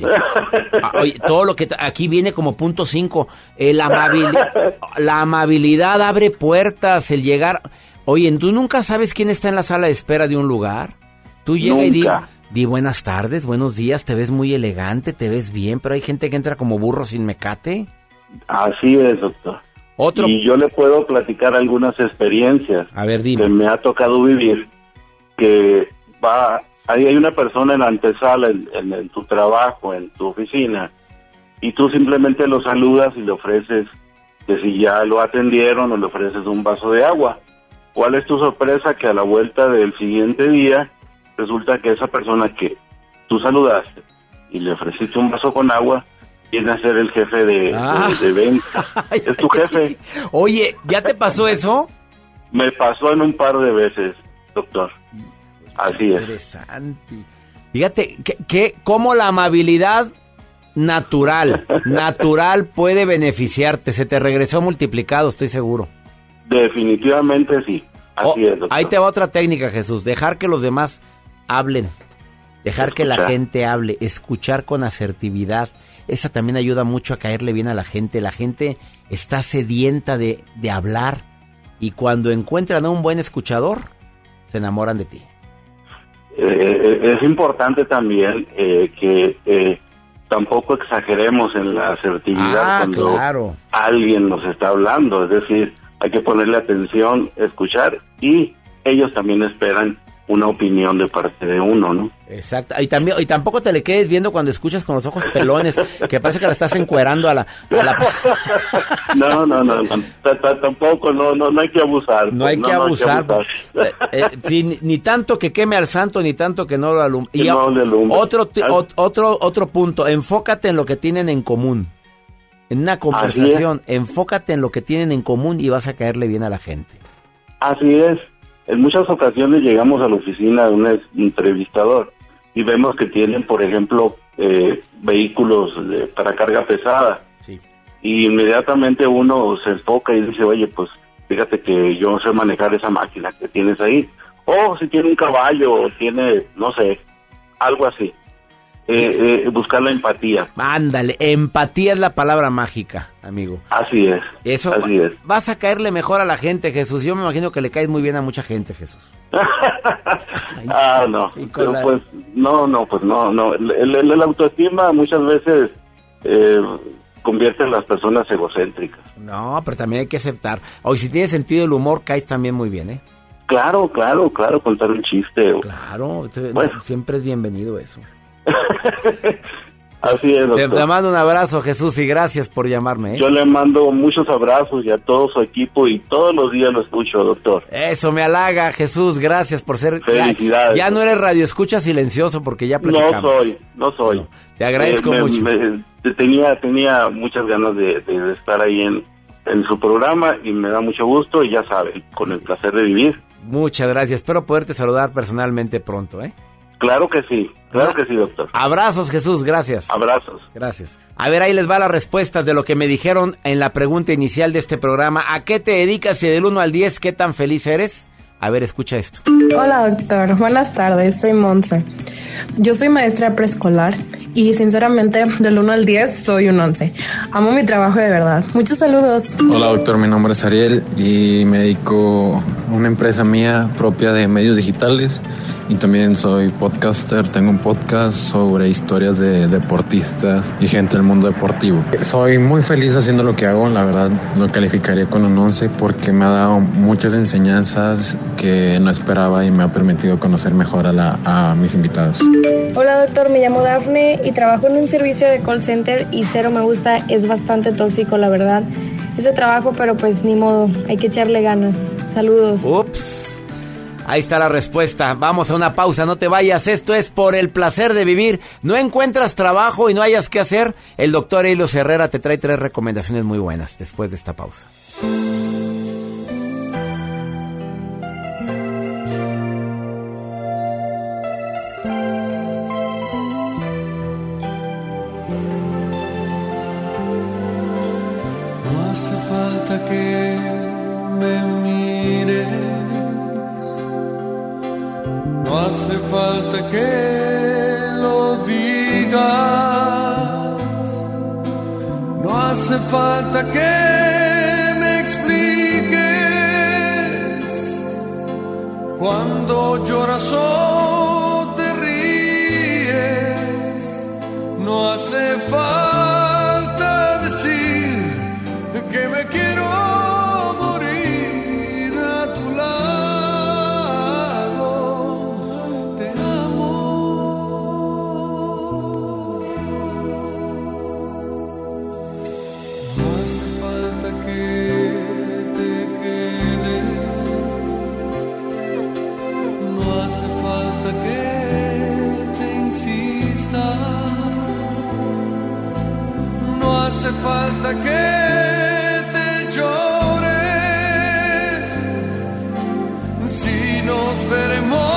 [SPEAKER 2] Ah, oye, todo lo que aquí viene como punto 5, la amabilidad abre puertas, el llegar. Oye, tú nunca sabes quién está en la sala de espera de un lugar. Tú llegas y di, di, buenas tardes, buenos días, te ves muy elegante, te ves bien, pero hay gente que entra como burro sin mecate.
[SPEAKER 41] Así es, doctor.
[SPEAKER 2] Otro.
[SPEAKER 41] Y yo le puedo platicar algunas experiencias.
[SPEAKER 2] A ver, dime.
[SPEAKER 41] Que me ha tocado vivir que va ahí hay una persona en la antesala, en, tu trabajo, en tu oficina, y tú simplemente lo saludas y le ofreces que si ya lo atendieron o le ofreces un vaso de agua. ¿Cuál es tu sorpresa? Que a la vuelta del siguiente día resulta que esa persona que tú saludaste y le ofreciste un vaso con agua viene a ser el jefe de,
[SPEAKER 2] ah. *laughs*
[SPEAKER 41] venta. es tu jefe.
[SPEAKER 2] Oye, ¿ya te pasó eso?
[SPEAKER 41] Me pasó en un par de veces, doctor. Así es.
[SPEAKER 2] Interesante. Fíjate, que, cómo la amabilidad natural, *laughs* natural puede beneficiarte. Se te regresó multiplicado, estoy seguro.
[SPEAKER 41] Definitivamente sí. Así oh, es.
[SPEAKER 2] Ahí te va otra técnica, Jesús. Dejar que los demás hablen. Dejar que la gente hable. Escuchar con asertividad. Esa también ayuda mucho a caerle bien a la gente. La gente está sedienta de, de hablar. Y cuando encuentran a un buen escuchador, se enamoran de ti.
[SPEAKER 41] Eh, es importante también eh, que eh, tampoco exageremos en la asertividad
[SPEAKER 2] ah,
[SPEAKER 41] cuando alguien nos está hablando, es decir, hay que ponerle atención, escuchar y ellos también esperan una opinión de parte de uno, ¿no?
[SPEAKER 2] Exacto. Y también y tampoco te le quedes viendo cuando escuchas con los ojos pelones, que parece que la estás encuerando a la... *laughs*
[SPEAKER 41] no, no, no, tampoco, no, no, no hay que abusar.
[SPEAKER 2] No hay que abusar. Eh, eh, ni tanto que queme al santo, ni tanto que no lo alumbre. Y otro, otro, otro punto, enfócate en lo que tienen en común. En una conversación, enfócate en lo que tienen en común y vas a caerle bien a la gente.
[SPEAKER 41] Así es. En muchas ocasiones llegamos a la oficina de un entrevistador y vemos que tienen, por ejemplo, eh, vehículos para carga pesada. Y inmediatamente uno se enfoca y dice, oye, pues fíjate que yo sé manejar esa máquina que tienes ahí. O si tiene un caballo o tiene, no sé, algo así. Eh, eh, buscar la empatía.
[SPEAKER 2] Ándale, empatía es la palabra mágica, amigo.
[SPEAKER 41] Así es.
[SPEAKER 2] Eso
[SPEAKER 41] así es.
[SPEAKER 2] Vas a caerle mejor a la gente, Jesús. Yo me imagino que le caes muy bien a mucha gente, Jesús. *laughs*
[SPEAKER 41] ah, no. pues, no, no, pues no, no. El, autoestima muchas veces eh, convierte a las personas egocéntricas.
[SPEAKER 2] No, pero también hay que aceptar. Hoy, si tienes sentido el humor, caes también muy bien, ¿eh?
[SPEAKER 41] Claro, claro, claro, contar un chiste.
[SPEAKER 2] Claro, siempre es bienvenido eso. *laughs*
[SPEAKER 41] Así es,
[SPEAKER 2] doctor. Te, mando un abrazo, Jesús, y gracias por llamarme. ¿eh?
[SPEAKER 41] Yo le mando muchos abrazos y a todo su equipo y todos los días lo escucho, doctor.
[SPEAKER 2] Eso me halaga, Jesús, gracias por ser...
[SPEAKER 41] Felicidades.
[SPEAKER 2] Ya, no eres radio escucha silencioso porque ya platicamos.
[SPEAKER 41] No soy, no soy.
[SPEAKER 2] te agradezco mucho.
[SPEAKER 41] tenía, tenía muchas ganas de, estar ahí en, en su programa y me da mucho gusto y ya saben, con el placer de vivir.
[SPEAKER 2] Muchas gracias, espero poderte saludar personalmente pronto, ¿eh?
[SPEAKER 41] Claro que sí, claro que sí, doctor.
[SPEAKER 2] Abrazos, Jesús, gracias.
[SPEAKER 41] Abrazos.
[SPEAKER 2] Gracias. A ver, ahí les va la respuesta de lo que me dijeron en la pregunta inicial de este programa. ¿A qué te dedicas y del 1 al 10 qué tan feliz eres? A ver, escucha esto.
[SPEAKER 42] Hola doctor, buenas tardes, soy Monse. Yo soy maestra preescolar y sinceramente del 1 al 10 soy un 11. Amo mi trabajo de verdad. Muchos saludos.
[SPEAKER 43] Hola doctor, mi nombre es Ariel y me dedico a una empresa mía propia de medios digitales y también soy podcaster. Tengo un podcast sobre historias de deportistas y gente del mundo deportivo. Soy muy feliz haciendo lo que hago, la verdad lo calificaría con un 11 porque me ha dado muchas enseñanzas que no esperaba y me ha permitido conocer mejor a, la, a mis invitados.
[SPEAKER 42] Hola doctor, me llamo Dafne y trabajo en un servicio de call center y cero me gusta, es bastante tóxico la verdad. Ese trabajo, pero pues ni modo, hay que echarle ganas. Saludos.
[SPEAKER 2] Ups. Ahí está la respuesta. Vamos a una pausa, no te vayas. Esto es por el placer de vivir. No encuentras trabajo y no hayas que hacer. El doctor Helios Herrera te trae tres recomendaciones muy buenas después de esta pausa.
[SPEAKER 44] Que lo digas, no hace falta que me expliques cuando lloras o falta que te llore. Si nos veremos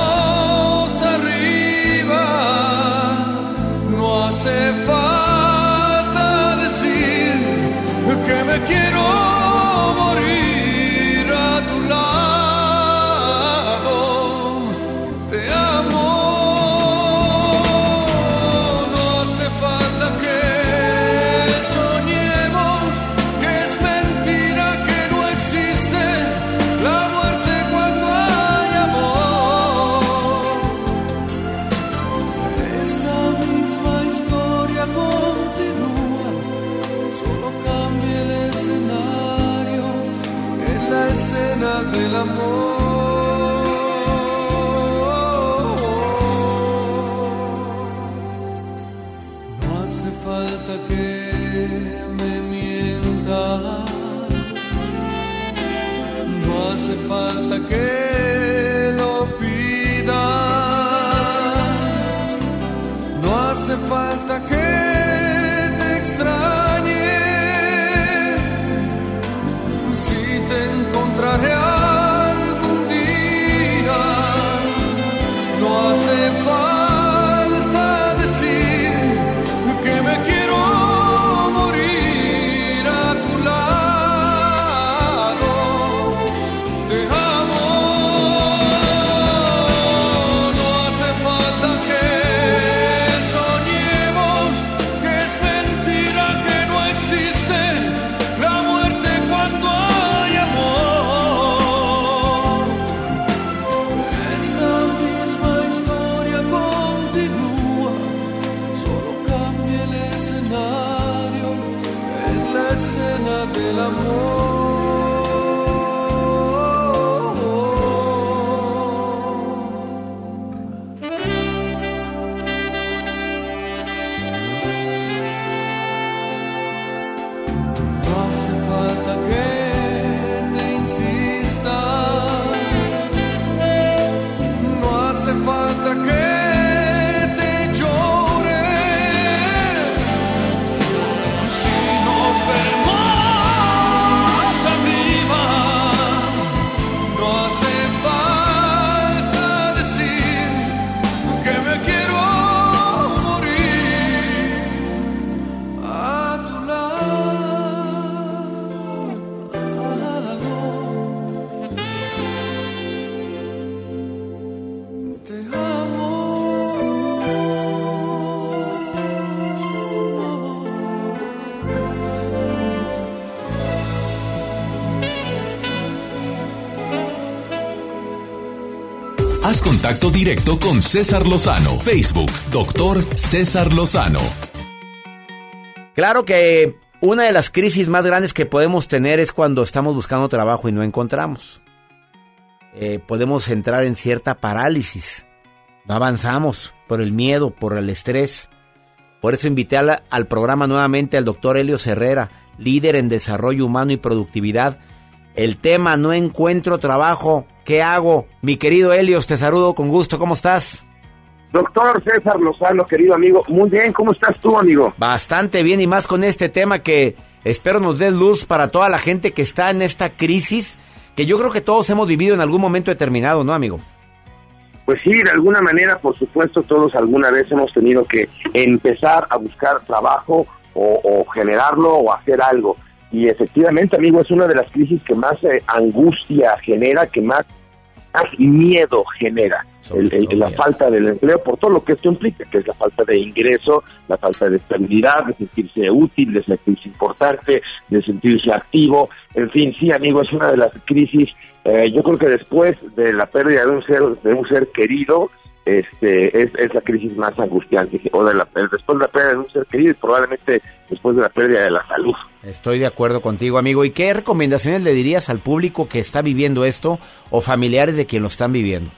[SPEAKER 1] contacto directo con César Lozano. Facebook, doctor César Lozano.
[SPEAKER 2] Claro que una de las crisis más grandes que podemos tener es cuando estamos buscando trabajo y no encontramos. Eh, podemos entrar en cierta parálisis. No avanzamos por el miedo, por el estrés. Por eso invité al, al programa nuevamente al doctor Helio Herrera, líder en desarrollo humano y productividad. El tema no encuentro trabajo. ¿Qué hago? Mi querido Helios, te saludo con gusto. ¿Cómo estás?
[SPEAKER 45] Doctor César Lozano, querido amigo, muy bien, ¿cómo estás tú, amigo?
[SPEAKER 2] Bastante bien y más con este tema que espero nos dé luz para toda la gente que está en esta crisis que yo creo que todos hemos vivido en algún momento determinado, ¿no, amigo?
[SPEAKER 45] Pues sí, de alguna manera, por supuesto, todos alguna vez hemos tenido que empezar a buscar trabajo o, o generarlo o hacer algo. Y efectivamente, amigo, es una de las crisis que más eh, angustia genera, que más, más miedo genera. El- el- la falta del empleo, por todo lo que esto implica, que es la falta de ingreso, la falta de estabilidad, de sentirse útil, de sentirse importante, de sentirse activo. En fin, sí, amigo, es una de las crisis. eh, yo creo que después de la pérdida de un ser, de un ser querido, este es, es la crisis más angustiante, o de la, después de la pérdida de un ser querido, y probablemente después de la pérdida de la salud.
[SPEAKER 2] Estoy de acuerdo contigo, amigo. ¿Y qué recomendaciones le dirías al público que está viviendo esto o familiares de quien lo están viviendo?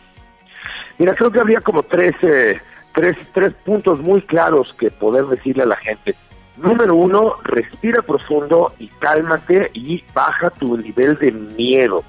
[SPEAKER 45] Mira, creo que habría como tres, eh, tres, tres puntos muy claros que poder decirle a la gente. Número uno, respira profundo y cálmate y baja tu nivel de miedo.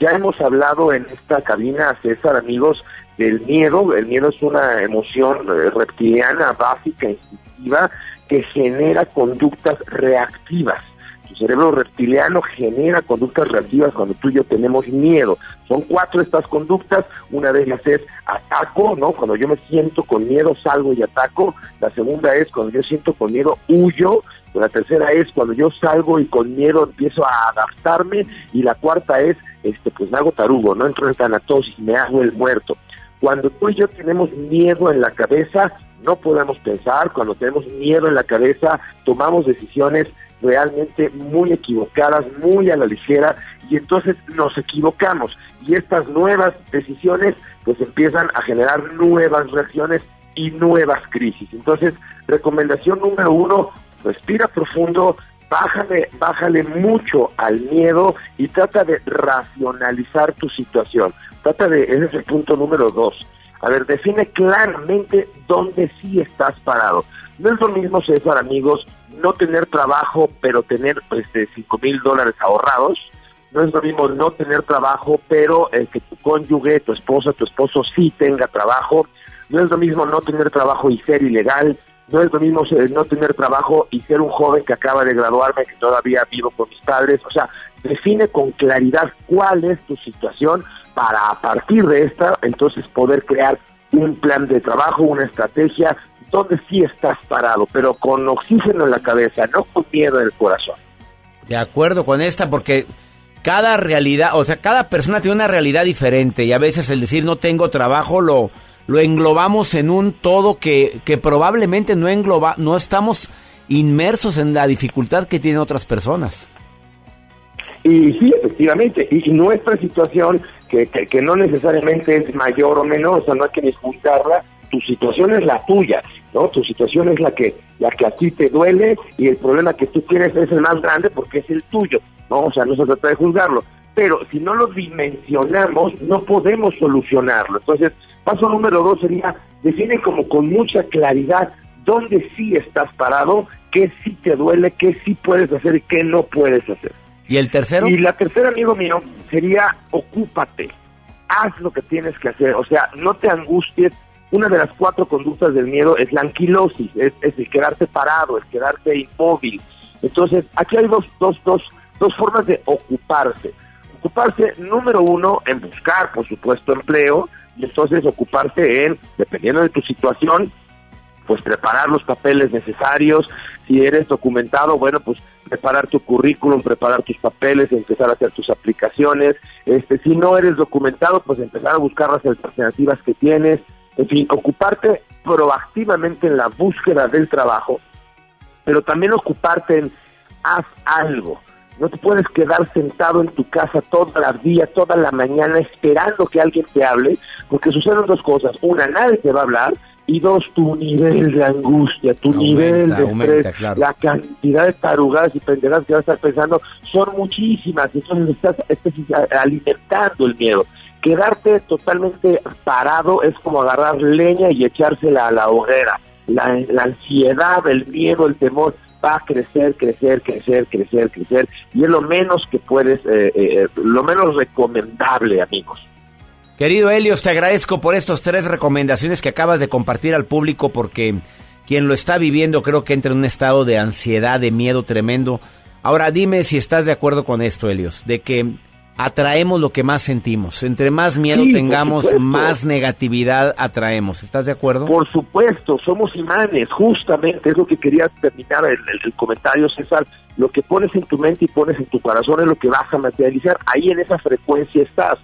[SPEAKER 45] Ya hemos hablado en esta cabina, César, amigos, del miedo. El miedo es una emoción eh, reptiliana, básica, instintiva, que genera conductas reactivas. Tu cerebro reptiliano genera conductas reactivas cuando tú y yo tenemos miedo. Son cuatro estas conductas. Una de ellas es ataco, ¿no? Cuando yo me siento con miedo, salgo y ataco. La segunda es cuando yo siento con miedo, huyo. La tercera es cuando yo salgo y con miedo empiezo a adaptarme. Y la cuarta es, este, pues me hago tarugo, ¿no? Entro en tanatosis, me hago el muerto. Cuando tú y yo tenemos miedo en la cabeza, no podemos pensar. Cuando tenemos miedo en la cabeza, tomamos decisiones realmente muy equivocadas, muy a la ligera, y entonces nos equivocamos. Y estas nuevas decisiones pues empiezan a generar nuevas reacciones y nuevas crisis. Entonces, recomendación número uno, respira profundo, bájale, bájale mucho al miedo y trata de racionalizar tu situación. Trata de, ese es el punto número dos. A ver, define claramente dónde sí estás parado. No es lo mismo, César, amigos, no tener trabajo, pero tener este, cinco mil dólares ahorrados. No es lo mismo no tener trabajo, pero eh, que tu cónyuge, tu esposa, tu esposo sí tenga trabajo. No es lo mismo no tener trabajo y ser ilegal. No es lo mismo eh, no tener trabajo y ser un joven que acaba de graduarme, que todavía vivo con mis padres. O sea, define con claridad cuál es tu situación para a partir de esta, entonces poder crear un plan de trabajo, una estrategia, donde sí estás parado, pero con oxígeno en la cabeza, no con miedo en el corazón.
[SPEAKER 2] De acuerdo con esta, porque cada realidad, o sea, cada persona tiene una realidad diferente y a veces el decir no tengo trabajo lo, lo englobamos en un todo que, que probablemente no engloba, no estamos inmersos en la dificultad que tienen otras personas.
[SPEAKER 45] Y sí, efectivamente, y, y nuestra situación, que, no necesariamente es mayor o menor, o sea, no hay que ni juzgarla, tu situación es la tuya, ¿no? Tu situación es la que, la que a ti te duele y el problema que tú tienes es el más grande porque es el tuyo, ¿no? O sea, no se trata de juzgarlo. Pero si no lo dimensionamos, no podemos solucionarlo. Entonces, paso número dos sería, define como con mucha claridad dónde sí estás parado, qué sí te duele, qué sí puedes hacer y qué no puedes hacer.
[SPEAKER 2] ¿Y el tercero?
[SPEAKER 45] Y la tercera, amigo mío, sería ocúpate. Haz lo que tienes que hacer. O sea, no te angusties. Una de las cuatro conductas del miedo es la anquilosis, es, es el quedarte parado, el quedarte inmóvil. Entonces, aquí hay dos, dos, dos, dos formas de ocuparse. Ocuparse, número uno, en buscar, por supuesto, empleo, y entonces ocuparse en, dependiendo de tu situación, pues preparar los papeles necesarios. Si eres documentado, bueno, pues preparar tu currículum, preparar tus papeles, empezar a hacer tus aplicaciones. Este, si no eres documentado, pues empezar a buscar las alternativas que tienes. En fin, ocuparte proactivamente en la búsqueda del trabajo, pero también ocuparte en haz algo. No te puedes quedar sentado en tu casa toda la día, toda la mañana esperando que alguien te hable, porque suceden dos cosas. Una, nadie te va a hablar y dos, tu nivel de angustia, tu
[SPEAKER 2] Aumenta,
[SPEAKER 45] nivel de
[SPEAKER 2] aumenta,
[SPEAKER 45] estrés,
[SPEAKER 2] claro.
[SPEAKER 45] la cantidad de tarugadas y pendejadas que vas a estar pensando son muchísimas. Entonces estás, estás alimentando el miedo. Quedarte totalmente parado es como agarrar leña y echársela a la hoguera. La, la ansiedad, el miedo, el temor va a crecer, crecer, crecer, crecer, crecer y es lo menos que puedes, eh, eh, lo menos recomendable, amigos.
[SPEAKER 2] Querido Helios, te agradezco por estas tres recomendaciones que acabas de compartir al público porque quien lo está viviendo creo que entra en un estado de ansiedad, de miedo tremendo. Ahora dime si estás de acuerdo con esto, Helios, de que atraemos lo que más sentimos. Entre más miedo
[SPEAKER 45] Sí,
[SPEAKER 2] tengamos, más negatividad atraemos. ¿Estás de acuerdo?
[SPEAKER 45] Por supuesto, somos imanes, justamente, es lo que quería terminar el, el- el comentario, César. Lo que pones en tu mente y pones en tu corazón es lo que vas a materializar. Ahí en esa frecuencia estás.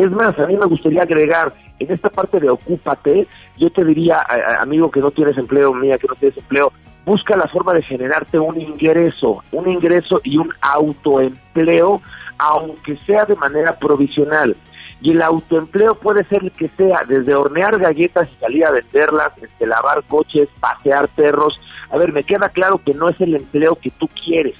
[SPEAKER 45] Es más, a mí me gustaría agregar, en esta parte de ocúpate, yo te diría, amigo que no tienes empleo, mía que no tienes empleo, busca la forma de generarte un ingreso, un ingreso y un autoempleo, aunque sea de manera provisional. Y el autoempleo puede ser el que sea, desde hornear galletas y salir a venderlas, este, lavar coches, pasear perros. A ver, me queda claro que no es el empleo que tú quieres,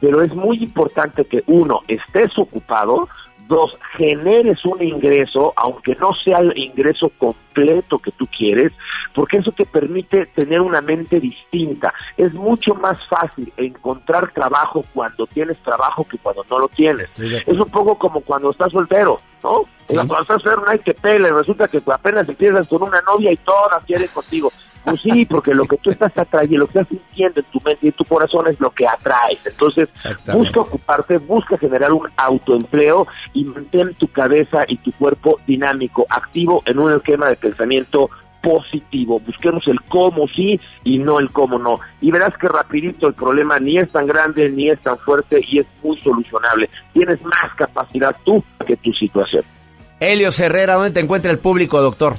[SPEAKER 45] pero es muy importante que uno, estés ocupado, dos, generes un ingreso, aunque no sea el ingreso completo que tú quieres, porque eso te permite tener una mente distinta. Es mucho más fácil encontrar trabajo cuando tienes trabajo que cuando no lo tienes. Es un poco como cuando estás soltero, ¿no? Cuando estás soltero no hay que pele, resulta que apenas empiezas con una novia y todas quieren contigo. Pues sí, porque lo que tú estás atrayendo, lo que estás sintiendo en tu mente y en tu corazón es lo que atraes. Entonces, busca ocuparte, busca generar un autoempleo y mantén tu cabeza y tu cuerpo dinámico, activo en un esquema de pensamiento positivo. Busquemos el cómo sí y no el cómo no. Y verás que rapidito el problema ni es tan grande ni es tan fuerte y es muy solucionable. Tienes más capacidad tú que tu situación.
[SPEAKER 2] Helios Herrera, ¿dónde te encuentra el público, doctor?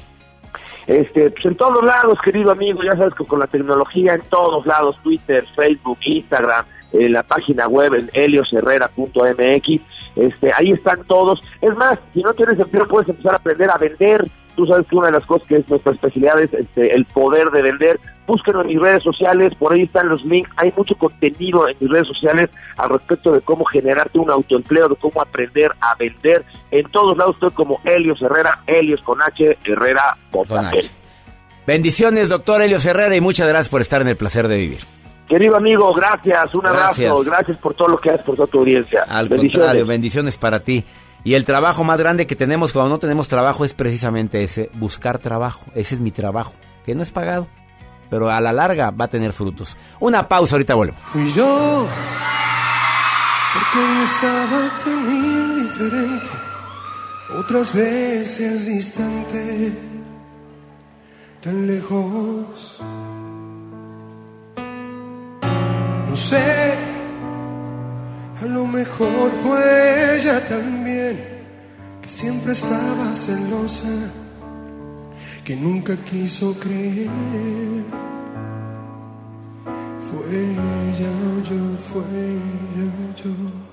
[SPEAKER 45] Este, pues en todos lados, querido amigo, ya sabes que con la tecnología en todos lados, Twitter, Facebook, Instagram, en la página web en heliosherrera.mx, este, ahí están todos. Es más, si no tienes empleo puedes empezar a aprender a vender. Tú sabes que una de las cosas que es nuestra especialidad es este, el poder de vender. Búsquenlo en mis redes sociales, por ahí están los links. Hay mucho contenido en mis redes sociales al respecto de cómo generarte un autoempleo, de cómo aprender a vender. En todos lados estoy como Helios Herrera, Helios con H, Herrera con H.
[SPEAKER 2] Bendiciones, doctor Helios Herrera, y muchas gracias por estar en el placer de vivir.
[SPEAKER 45] Querido amigo, gracias, un
[SPEAKER 2] Gracias.
[SPEAKER 45] abrazo, gracias por todo lo que haces por toda tu audiencia.
[SPEAKER 2] Al
[SPEAKER 45] Bendiciones.
[SPEAKER 2] contrario, bendiciones para ti. Y el trabajo más grande que tenemos cuando no tenemos trabajo es precisamente ese, buscar trabajo. Ese es mi trabajo, que no es pagado, pero a la larga va a tener frutos. Una pausa, ahorita vuelvo.
[SPEAKER 32] Fui yo, porque estaba tan indiferente, otras veces distante, tan lejos. No sé, a lo mejor fue ella también, que siempre estaba celosa, que nunca quiso creer. Fue ella yo, fue ella yo.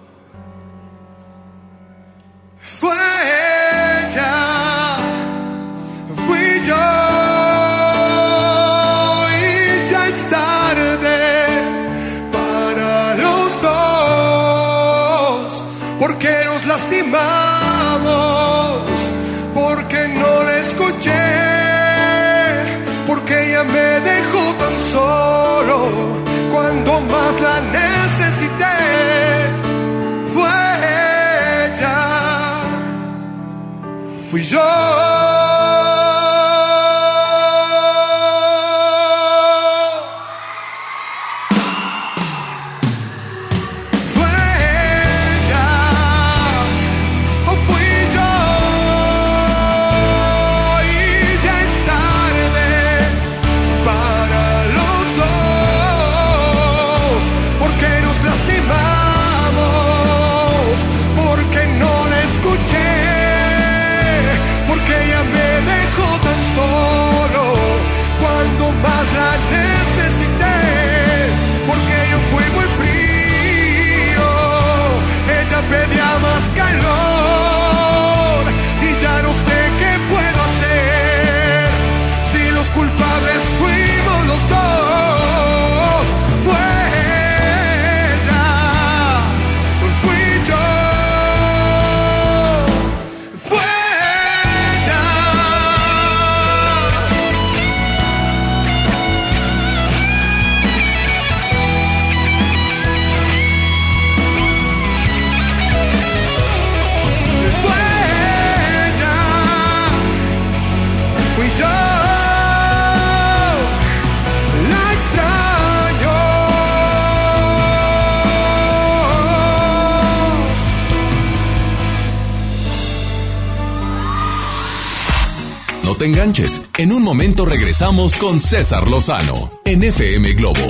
[SPEAKER 1] En un momento regresamos con César Lozano en FM Globo.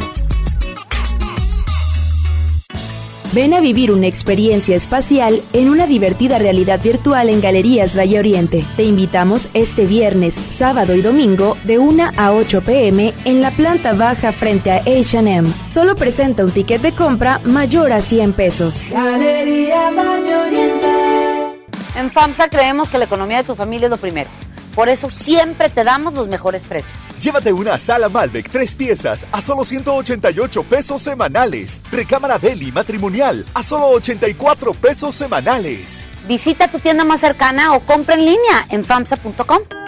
[SPEAKER 8] Ven a vivir una experiencia espacial en una divertida realidad virtual en Galerías Valle Oriente. Te invitamos este viernes, sábado y domingo de 1 a 8 pm en la planta baja frente a H&M. Solo presenta un ticket de compra mayor a 100 pesos.
[SPEAKER 36] Galerías Valle Oriente.
[SPEAKER 46] En FAMSA creemos que la economía de tu familia es lo primero. Por eso siempre te damos los mejores precios.
[SPEAKER 47] Llévate una sala Malbec tres piezas a solo 188 pesos semanales. Recámara Deli matrimonial a solo 84 pesos semanales.
[SPEAKER 46] Visita tu tienda más cercana o compra en línea en famsa.com.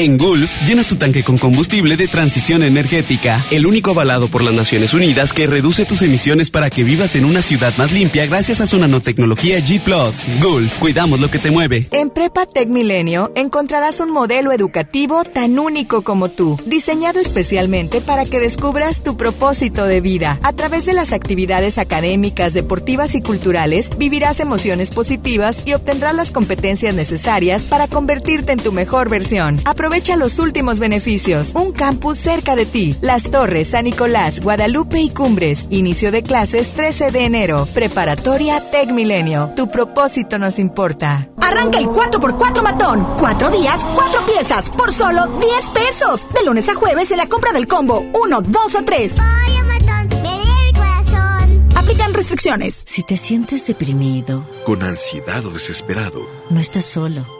[SPEAKER 13] En Gulf, llenas tu tanque con combustible de transición energética, el único avalado por las Naciones Unidas que reduce tus emisiones para que vivas en una ciudad más limpia gracias a su nanotecnología G ⁇ Gulf, cuidamos lo que te mueve.
[SPEAKER 39] En Prepa Tech Milenio encontrarás un modelo educativo tan único como tú, diseñado especialmente para que descubras tu propósito de vida. A través de las actividades académicas, deportivas y culturales, vivirás emociones positivas y obtendrás las competencias necesarias para convertirte en tu mejor versión. Aprovecha los últimos beneficios. Un campus cerca de ti. Las Torres, San Nicolás, Guadalupe y Cumbres. Inicio de clases 13 de enero. Preparatoria Tech Milenio. Tu propósito nos importa.
[SPEAKER 48] Arranca el 4x4 matón. Cuatro días, cuatro piezas, por solo 10 pesos. De lunes a jueves en la compra del combo 1, 2 o 3. Aplican restricciones.
[SPEAKER 49] Si te sientes deprimido,
[SPEAKER 50] Con ansiedad o desesperado,
[SPEAKER 49] no estás solo.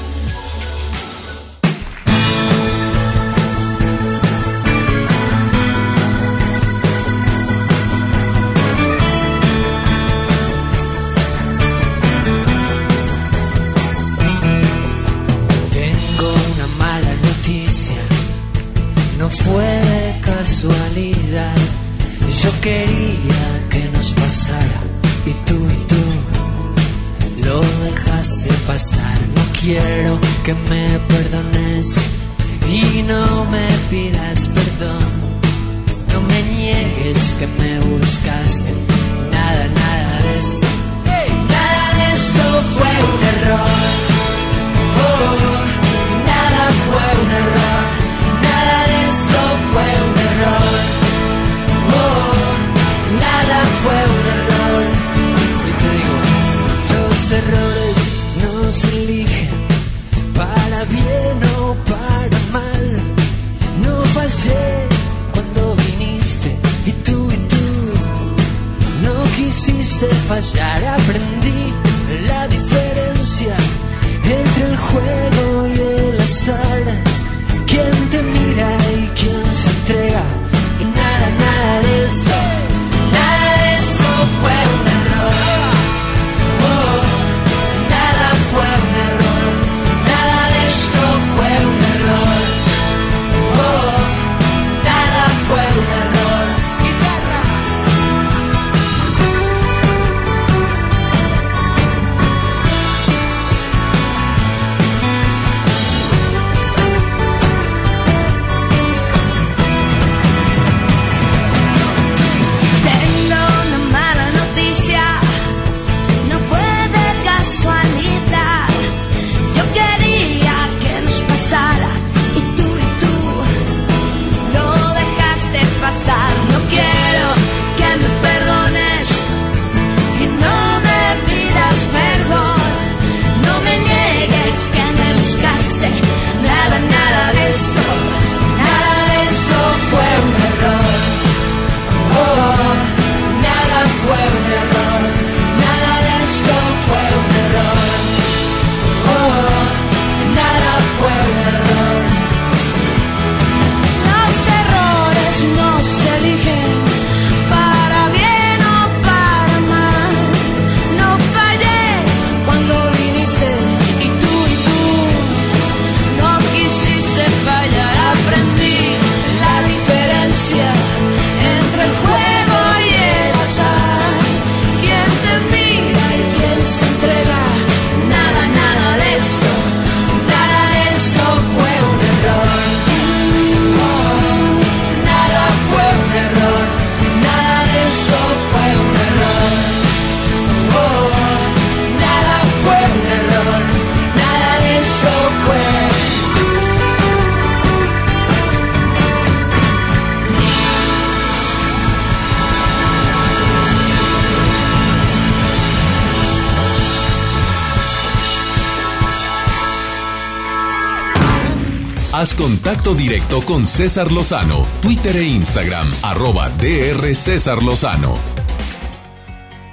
[SPEAKER 7] Quiero que me perdones y no me pidas perdón. No me niegues que me buscaste. Nada, nada de esto. Nada de esto fue de fallar aprendí la diferencia
[SPEAKER 36] entre el juego
[SPEAKER 1] contacto directo con César Lozano, Twitter e Instagram, arroba DR César Lozano.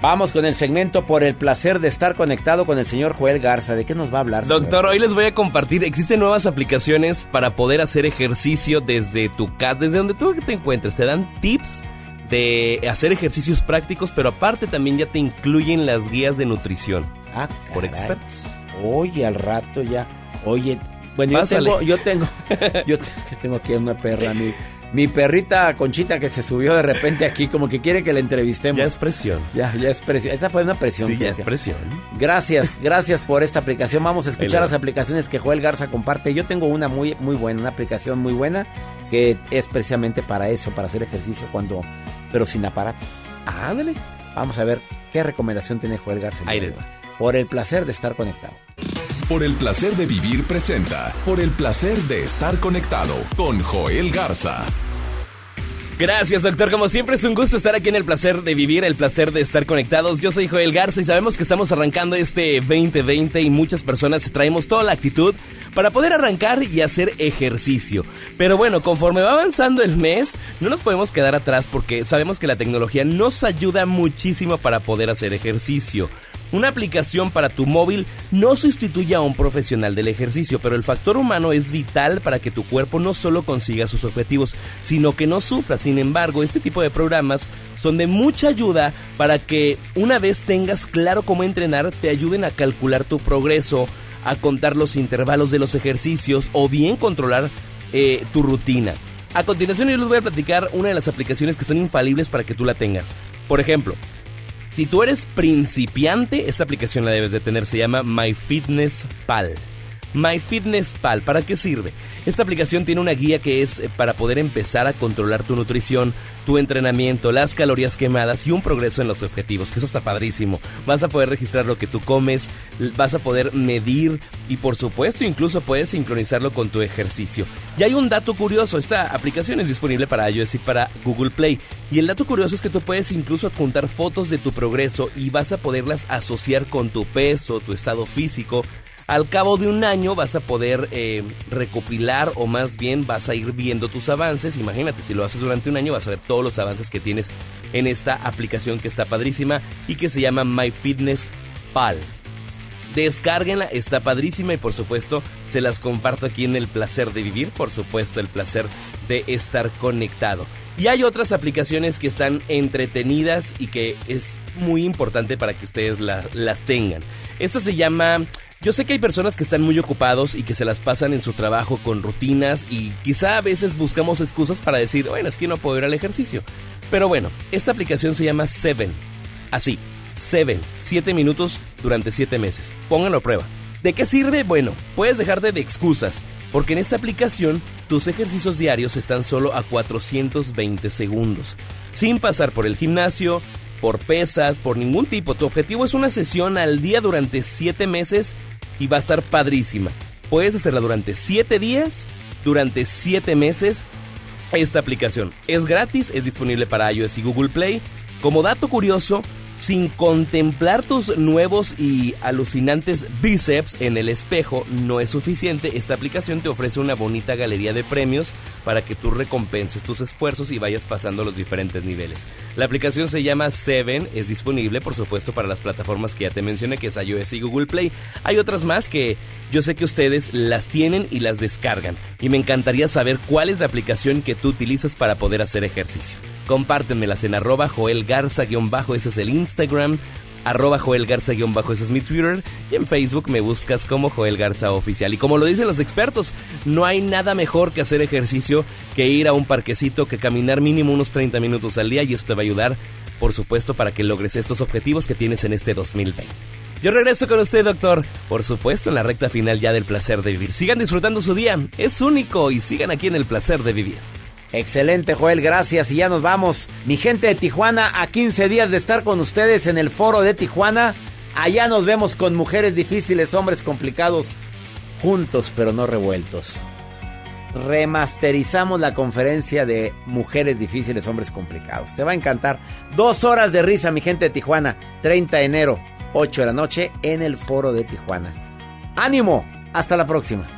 [SPEAKER 2] Vamos con el segmento por el placer de estar conectado con el señor Joel Garza. ¿De qué nos va a hablar? señor?
[SPEAKER 6] Doctor, hoy les voy a compartir, existen nuevas aplicaciones para poder hacer ejercicio desde tu casa, desde donde tú te encuentres. Te dan tips de hacer ejercicios prácticos, pero aparte también ya te incluyen las guías de nutrición.
[SPEAKER 2] Ah,
[SPEAKER 6] por expertos.
[SPEAKER 2] Oye, al rato ya. Oye, bueno, yo tengo, yo tengo, *laughs* yo tengo aquí una perra, mi, mi perrita Conchita que se subió de repente aquí, como que quiere que la entrevistemos.
[SPEAKER 6] Ya es presión.
[SPEAKER 2] Ya, ya es presión. Esa fue una presión.
[SPEAKER 6] Sí, ya es presión.
[SPEAKER 2] Gracias, *laughs* gracias por esta aplicación. Vamos a escuchar
[SPEAKER 6] va.
[SPEAKER 2] las aplicaciones que Joel Garza comparte. Yo tengo una muy, muy buena, una aplicación muy buena que es precisamente para eso, para hacer ejercicio cuando, pero sin aparato.
[SPEAKER 6] Ándale.
[SPEAKER 2] Vamos a ver qué recomendación tiene Joel Garza.
[SPEAKER 6] Ahí les
[SPEAKER 2] hoy. Por el placer de estar conectado.
[SPEAKER 1] Por el placer de vivir presenta. Por el placer de estar conectado con Joel Garza.
[SPEAKER 6] Gracias, doctor. Como siempre es un gusto estar aquí en el placer de vivir, el placer de estar conectados. Yo soy Joel Garza y sabemos que estamos arrancando este 2020 y muchas personas traemos toda la actitud para poder arrancar y hacer ejercicio. Pero bueno, conforme va avanzando el mes, no nos podemos quedar atrás porque sabemos que la tecnología nos ayuda muchísimo para poder hacer ejercicio. Una aplicación para tu móvil no sustituye a un profesional del ejercicio, pero el factor humano es vital para que tu cuerpo no solo consiga sus objetivos, sino que no sufra. Sin embargo, este tipo de programas son de mucha ayuda para que una vez tengas claro cómo entrenar, te ayuden a calcular tu progreso, a contar los intervalos de los ejercicios o bien controlar eh, tu rutina. A continuación yo les voy a platicar una de las aplicaciones que son infalibles para que tú la tengas. Por ejemplo, si tú eres principiante, esta aplicación la debes de tener, se llama MyFitnessPal. MyFitnessPal, ¿para qué sirve? Esta aplicación tiene una guía que es eh, para poder empezar a controlar tu nutrición, tu entrenamiento, las calorías quemadas y un progreso en los objetivos, que eso está padrísimo. Vas a poder registrar lo que tú comes, vas a poder medir y por supuesto incluso puedes sincronizarlo con tu ejercicio. Y hay un dato curioso, esta aplicación es disponible para iOS y para Google Play. Y el dato curioso es que tú puedes incluso adjuntar fotos de tu progreso y vas a poderlas asociar con tu peso, tu estado físico. Al cabo de un año vas a poder eh, recopilar o más bien vas a ir viendo tus avances. Imagínate, si lo haces durante un año vas a ver todos los avances que tienes en esta aplicación que está padrísima y que se llama MyFitnessPal. Descárguenla, está padrísima y por supuesto se las comparto aquí en el placer de vivir, por supuesto el placer de estar conectado. Y hay otras aplicaciones que están entretenidas y que es muy importante para que ustedes la- las tengan. Esta se llama... Yo sé que hay personas que están muy ocupados y que se las pasan en su trabajo con rutinas y quizá a veces buscamos excusas para decir, bueno, es que no puedo ir al ejercicio. Pero bueno, esta aplicación se llama Seven. Así, Seven, 7 minutos durante 7 meses. Pónganlo a prueba. ¿De qué sirve? Bueno, puedes dejarte de excusas, porque en esta aplicación tus ejercicios diarios están solo a 420 segundos, sin pasar por el gimnasio, por pesas, por ningún tipo. Tu objetivo es una sesión al día durante 7 meses y va a estar padrísima. Puedes hacerla durante 7 días, durante 7 meses. Esta aplicación es gratis, es disponible para iOS y Google Play. Como dato curioso, sin contemplar tus nuevos y alucinantes bíceps en el espejo no es suficiente. Esta aplicación te ofrece una bonita galería de premios para que tú recompenses tus esfuerzos y vayas pasando los diferentes niveles. La aplicación se llama Seven, es disponible por supuesto para las plataformas que ya te mencioné, que es iOS y Google Play. Hay otras más que yo sé que ustedes las tienen y las descargan. Y me encantaría saber cuál es la aplicación que tú utilizas para poder hacer ejercicio. Compártenmelas en arroba Joel Garza-bajo, ese es el Instagram. Arroba Joel Garza-bajo, ese es mi Twitter. Y en Facebook me buscas como Joel Garza Oficial. Y como lo dicen los expertos, no hay nada mejor que hacer ejercicio que ir a un parquecito, que caminar mínimo unos 30 minutos al día. Y esto te va a ayudar, por supuesto, para que logres estos objetivos que tienes en este 2020. Yo regreso con usted, doctor. Por supuesto, en la recta final ya del placer de vivir. Sigan disfrutando su día. Es único y sigan aquí en el placer de vivir.
[SPEAKER 2] Excelente, Joel, gracias. Y ya nos vamos. Mi gente de Tijuana, a 15 días de estar con ustedes en el foro de Tijuana. Allá nos vemos con mujeres difíciles, hombres complicados, juntos pero no revueltos. Remasterizamos la conferencia de mujeres difíciles, hombres complicados. Te va a encantar. Dos horas de risa, mi gente de Tijuana. 30 de enero, 8 de la noche, en el foro de Tijuana. ¡Ánimo! Hasta la próxima.